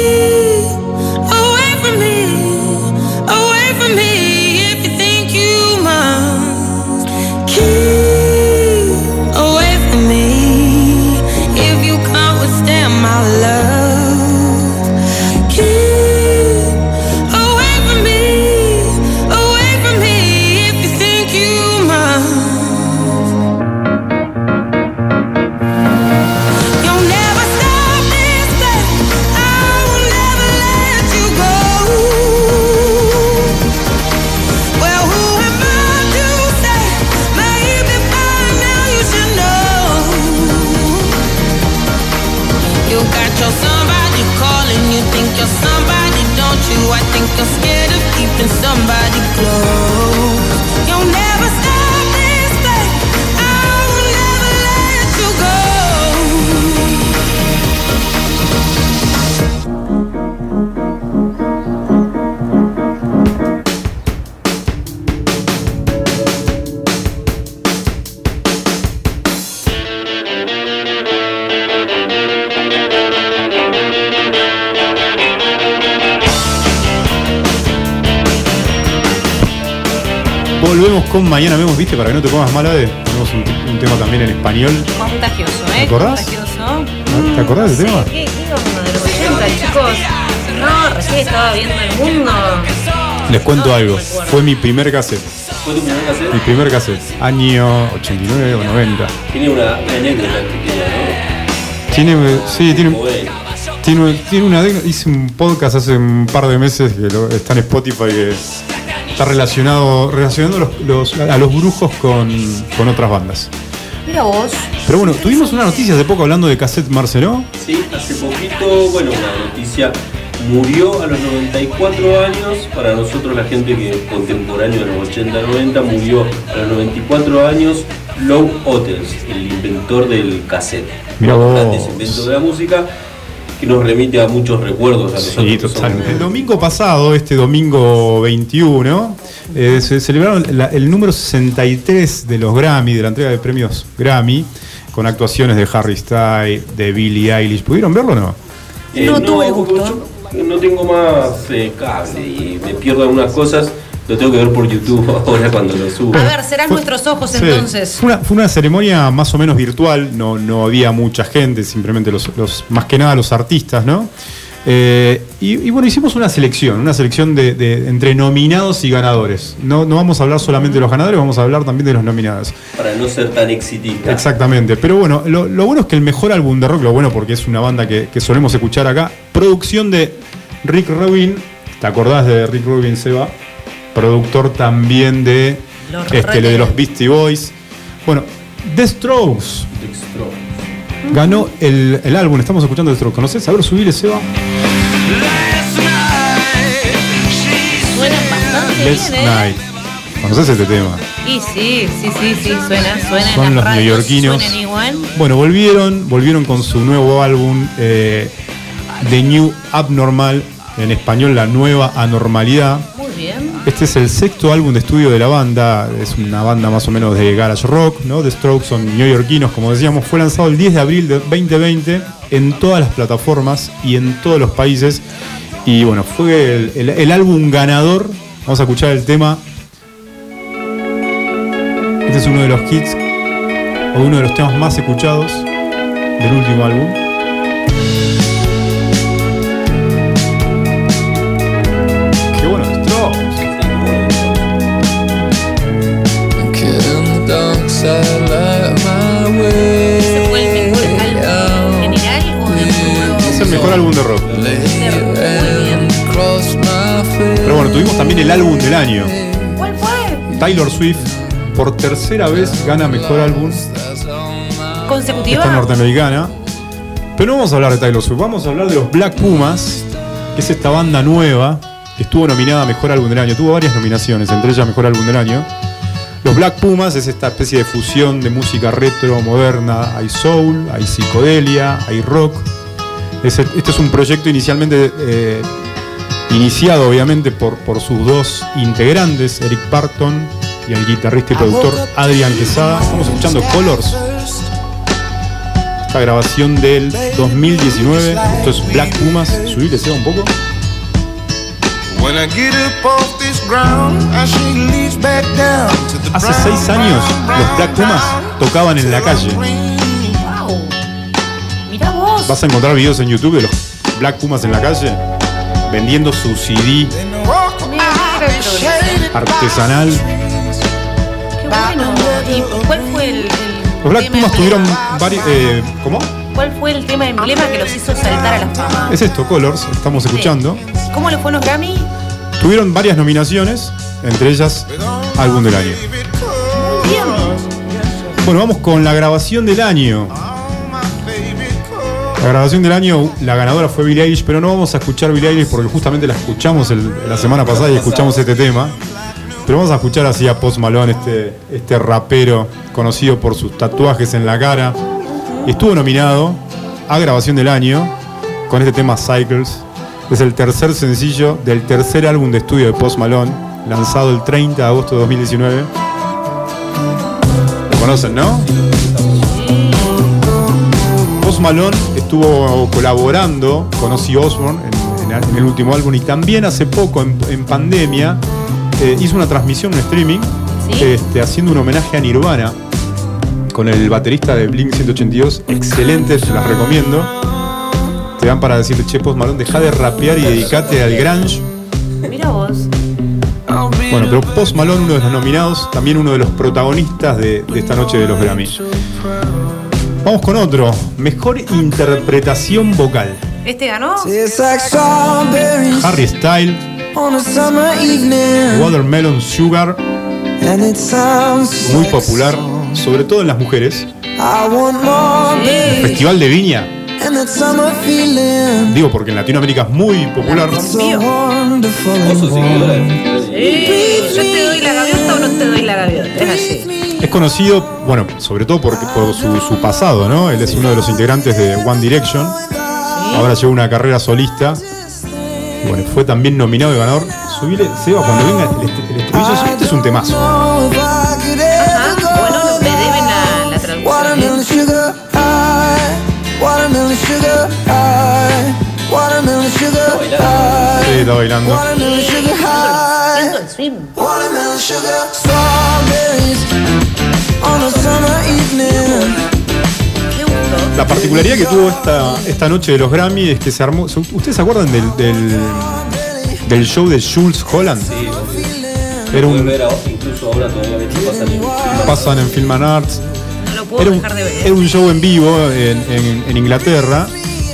S3: Fue mi primer cassette.
S1: ¿Fue tu primer cassette?
S3: Mi primer cassette. Año 89 o 90.
S1: Tiene una, anécdota pequeña,
S3: Tiene, sí, tiene,
S1: ¿no?
S3: Tiene, tiene una. Hice un podcast hace un par de meses que lo- está en Spotify que está relacionado relacionando los- los- a los brujos con, con otras bandas.
S2: Mira vos.
S3: Pero bueno, tuvimos una noticia hace poco hablando de cassette Marcelo.
S1: sí, hace poquito, bueno, una noticia. Murió a los 94 años, para nosotros la gente que es contemporáneo de los 80-90, murió a los 94 años Lou Otters, el inventor del cassette.
S3: Mirá
S1: Un
S3: vos.
S1: inventos de la música que nos remite a muchos recuerdos a.
S3: Sí, totalmente. El domingo pasado, este domingo 21, eh, se celebraron la- el número 63 de los Grammy, de la entrega de premios Grammy, con actuaciones de Harry Styles, de Billie Eilish. ¿Pudieron verlo o no?
S1: Eh,
S2: No tuve gusto.
S1: No tengo más eh, cable y me pierdo algunas cosas. Lo tengo que ver por YouTube ahora cuando lo subo.
S2: A ver, serán nuestros ojos
S3: Sí.
S2: entonces.
S3: Fue una, fue una ceremonia más o menos virtual, no, no había mucha gente, simplemente los, los- más que nada los artistas, ¿no? Eh, y, y bueno, hicimos una selección, una selección de, de- entre nominados y ganadores. No, no vamos a hablar solamente de los ganadores, vamos a hablar también de los nominados.
S1: Para no ser tan exitista.
S3: Exactamente, pero bueno, lo, lo bueno es que el mejor álbum de rock, lo bueno porque es una banda que, que solemos escuchar acá, producción de Rick Rubin, ¿te acordás de Rick Rubin, Seba? Productor también de,
S2: Los
S3: este, de los Beastie Boys. Bueno, The Strokes ganó el, el álbum, estamos escuchando The Strokes, ¿conoces? A ver, subile, Seba.
S2: Suenan bastante
S3: Let's
S2: bien, ¿eh?
S3: Night. ¿Conoces este tema?
S2: Y sí, sí, sí, sí, suena, suena.
S3: Son
S2: en
S3: los
S2: radios,
S3: neoyorquinos.
S2: Igual.
S3: Bueno, volvieron, volvieron con su nuevo álbum, eh, The New Abnormal, en español La Nueva Anormalidad.
S2: Muy bien.
S3: Este es el sexto álbum de estudio de la banda, es una banda más o menos de garage rock, ¿no? The Strokes son neoyorquinos, como decíamos, fue lanzado el 10 de abril de 2020 en todas las plataformas y en todos los países. Y bueno, fue el, el- el álbum ganador. Vamos a escuchar el tema. Este es uno de los hits o uno de los temas más escuchados del último álbum.
S2: ¿Ese fue el mejor álbum en general o de
S3: Es el mejor álbum de rock. Pero bueno, tuvimos también el álbum del año.
S2: ¿Cuál fue?
S3: Taylor Swift, por tercera vez, gana mejor álbum.
S2: ¿Consecutiva?
S3: Esta norteamericana. Pero no vamos a hablar de Taylor Swift, vamos a hablar de los Black Pumas, que es esta banda nueva que estuvo nominada a Mejor Álbum del Año. Tuvo varias nominaciones, entre ellas Mejor Álbum del Año. Los Black Pumas es esta especie de fusión de música retro, moderna. Hay soul, hay psicodelia, hay rock. Este es un proyecto inicialmente eh, iniciado, obviamente, por, por sus dos integrantes, Eric Parton y el guitarrista y productor Adrian Quesada. Estamos escuchando Colors. Esta grabación del 2019. Esto es Black Pumas. Subile, sea un poco. Hace seis años los Black Pumas tocaban en la calle.
S2: Wow. Mirá vos.
S3: Vas a encontrar videos en YouTube de los Black Pumas en la calle vendiendo su CD artesanal.
S2: Qué bueno. ¿Y cuál fue el, el
S3: Los Black Pumas tuvieron varios. eh, ¿Cómo?
S2: ¿Cuál fue el tema emblema que los hizo saltar a la fama?
S3: Es esto, Colors, estamos escuchando.
S2: ¿Cómo le fue a los Grammy?
S3: Tuvieron varias nominaciones, entre ellas Álbum del Año.
S2: Bien.
S3: Bueno, vamos con la grabación del año. La grabación del año, la ganadora fue Billie Eilish, pero no vamos a escuchar Billie Eilish porque justamente la escuchamos el- la semana pasada y escuchamos este tema. Pero vamos a escuchar así a Post Malone, este, este rapero conocido por sus tatuajes en la cara. Y estuvo nominado a grabación del año con este tema Cycles. Es el tercer sencillo del tercer álbum de estudio de Post Malone, lanzado el 30 de agosto de 2019. Lo conocen, ¿no? Post Malone estuvo colaborando con Ozzy Osbourne en, en- en el último álbum y también hace poco, en, en pandemia, eh, hizo una transmisión, un streaming, este, haciendo un homenaje a Nirvana con el baterista de Blink 182. Excelentes, se las recomiendo. Te dan para decirle, che, Post Malone, deja de rapear y dedicate al grunge.
S2: Mira vos.
S3: Bueno, pero Post Malone, uno de los nominados, también uno de los protagonistas de, de esta noche de los Grammy. Vamos con otro. Mejor interpretación vocal.
S2: ¿Este ganó?
S3: Harry Style,
S13: On a summer evening,
S3: Watermelon Sugar,
S13: and it sounds
S3: muy popular, sobre todo en las mujeres.
S13: I want more, baby.
S3: Festival de Viña, digo porque en Latinoamérica es muy popular.
S2: yo te doy la gaviota o no te doy la gaviota. Es así.
S3: Es conocido, bueno, sobre todo porque, por su, su pasado, ¿no? Él es uno de los integrantes de One Direction. Ahora lleva una carrera solista. Bueno, fue también nominado y ganador. Subile, Seba, cuando venga el, est- el estribillo, este es un temazo.
S13: Watermelon sugar high, watermelon sugar high, watermelon sugar high,
S3: Sí, está bailando.
S13: watermelon sugar high,
S2: Siento el swing.
S13: watermelon sugar strawberries on a summer evening.
S2: Me gustó.
S3: La particularidad que tuvo esta, esta noche de los Grammy es que se armó. ¿Ustedes se acuerdan del, del, del show de Jules Holland?
S1: Sí,
S3: Era un.
S1: incluso ahora todavía ves que pasan en
S3: Pasan en Film and Arts.
S2: Puedo
S3: Era un,
S2: dejar de ver.
S3: era un show en vivo en, en- en Inglaterra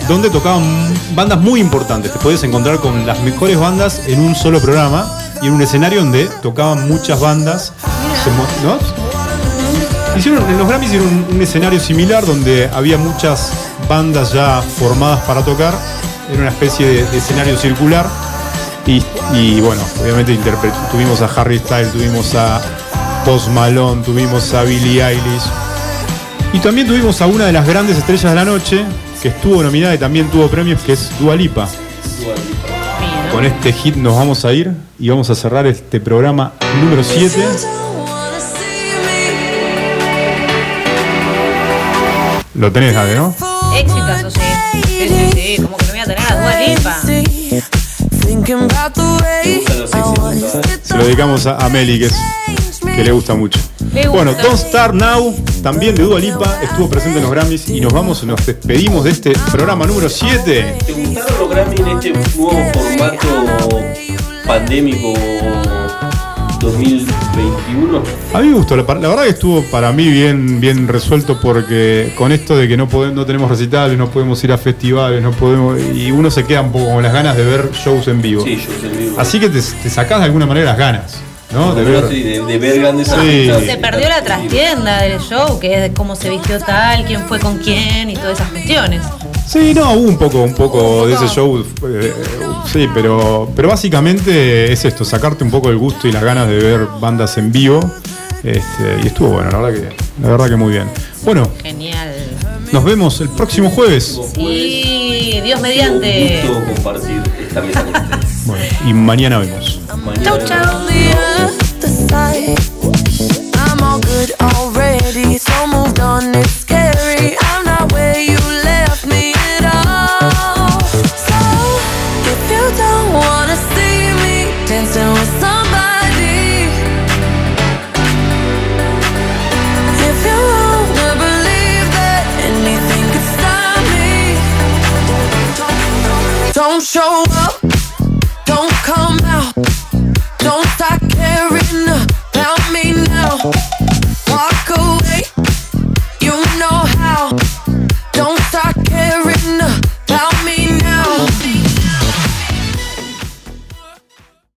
S3: donde tocaban bandas muy importantes. Te podías encontrar con las mejores bandas en un solo programa y en un escenario donde tocaban muchas bandas. Hicieron, en los Grammys hicieron un, un escenario similar donde había muchas bandas ya formadas para tocar. Era una especie de, de escenario circular. Y, y bueno, obviamente tuvimos a Harry Styles, tuvimos a Post Malone, tuvimos a Billie Eilish. Y también tuvimos a una de las grandes estrellas de la noche, que estuvo nominada y también tuvo premios, que es Dua Lipa. Con este hit nos vamos a ir y vamos a cerrar este programa número 7. Lo tenés, Jade, ¿no?
S2: Éxito, sí. Sí, sí, sí. Como que no voy a tener a Dua Lipa.
S13: Thinking about the way I once did
S3: Se lo dedicamos a, a Meli, que, es, que le gusta mucho.
S2: Le gusta.
S3: Bueno, Don't Start Now, también de Dua Lipa, estuvo presente en los Grammys y nos vamos, nos despedimos de este programa número 7.
S1: ¿Te gustaron los Grammy en este nuevo formato pandémico 2021?
S3: A mí me gustó, la, la verdad que estuvo para mí bien, bien resuelto porque con esto de que no podemos, no tenemos recitales, no podemos ir a festivales, no podemos y uno se queda un poco con las ganas de ver shows en vivo.
S1: Sí, shows en vivo.
S3: Así que te, te sacás de alguna manera las ganas, ¿no? De ver.
S1: Sí, de, de ver grandes
S3: Sí.
S1: artistas.
S2: Se perdió la trastienda del show, que es de cómo se vistió tal, quién fue con quién y todas esas cuestiones.
S3: Sí, no, hubo un poco, un poco de ese show, eh, sí, pero, pero básicamente es esto, sacarte un poco el gusto y las ganas de ver bandas en vivo. Este, y estuvo bueno, la verdad que, la verdad que muy bien. Bueno,
S2: Genial.
S3: nos vemos el próximo jueves.
S2: Y Dios mediante.
S1: Un gusto compartir esta mesa con ustedes.
S3: Bueno, y mañana vemos.
S2: Chau, chau.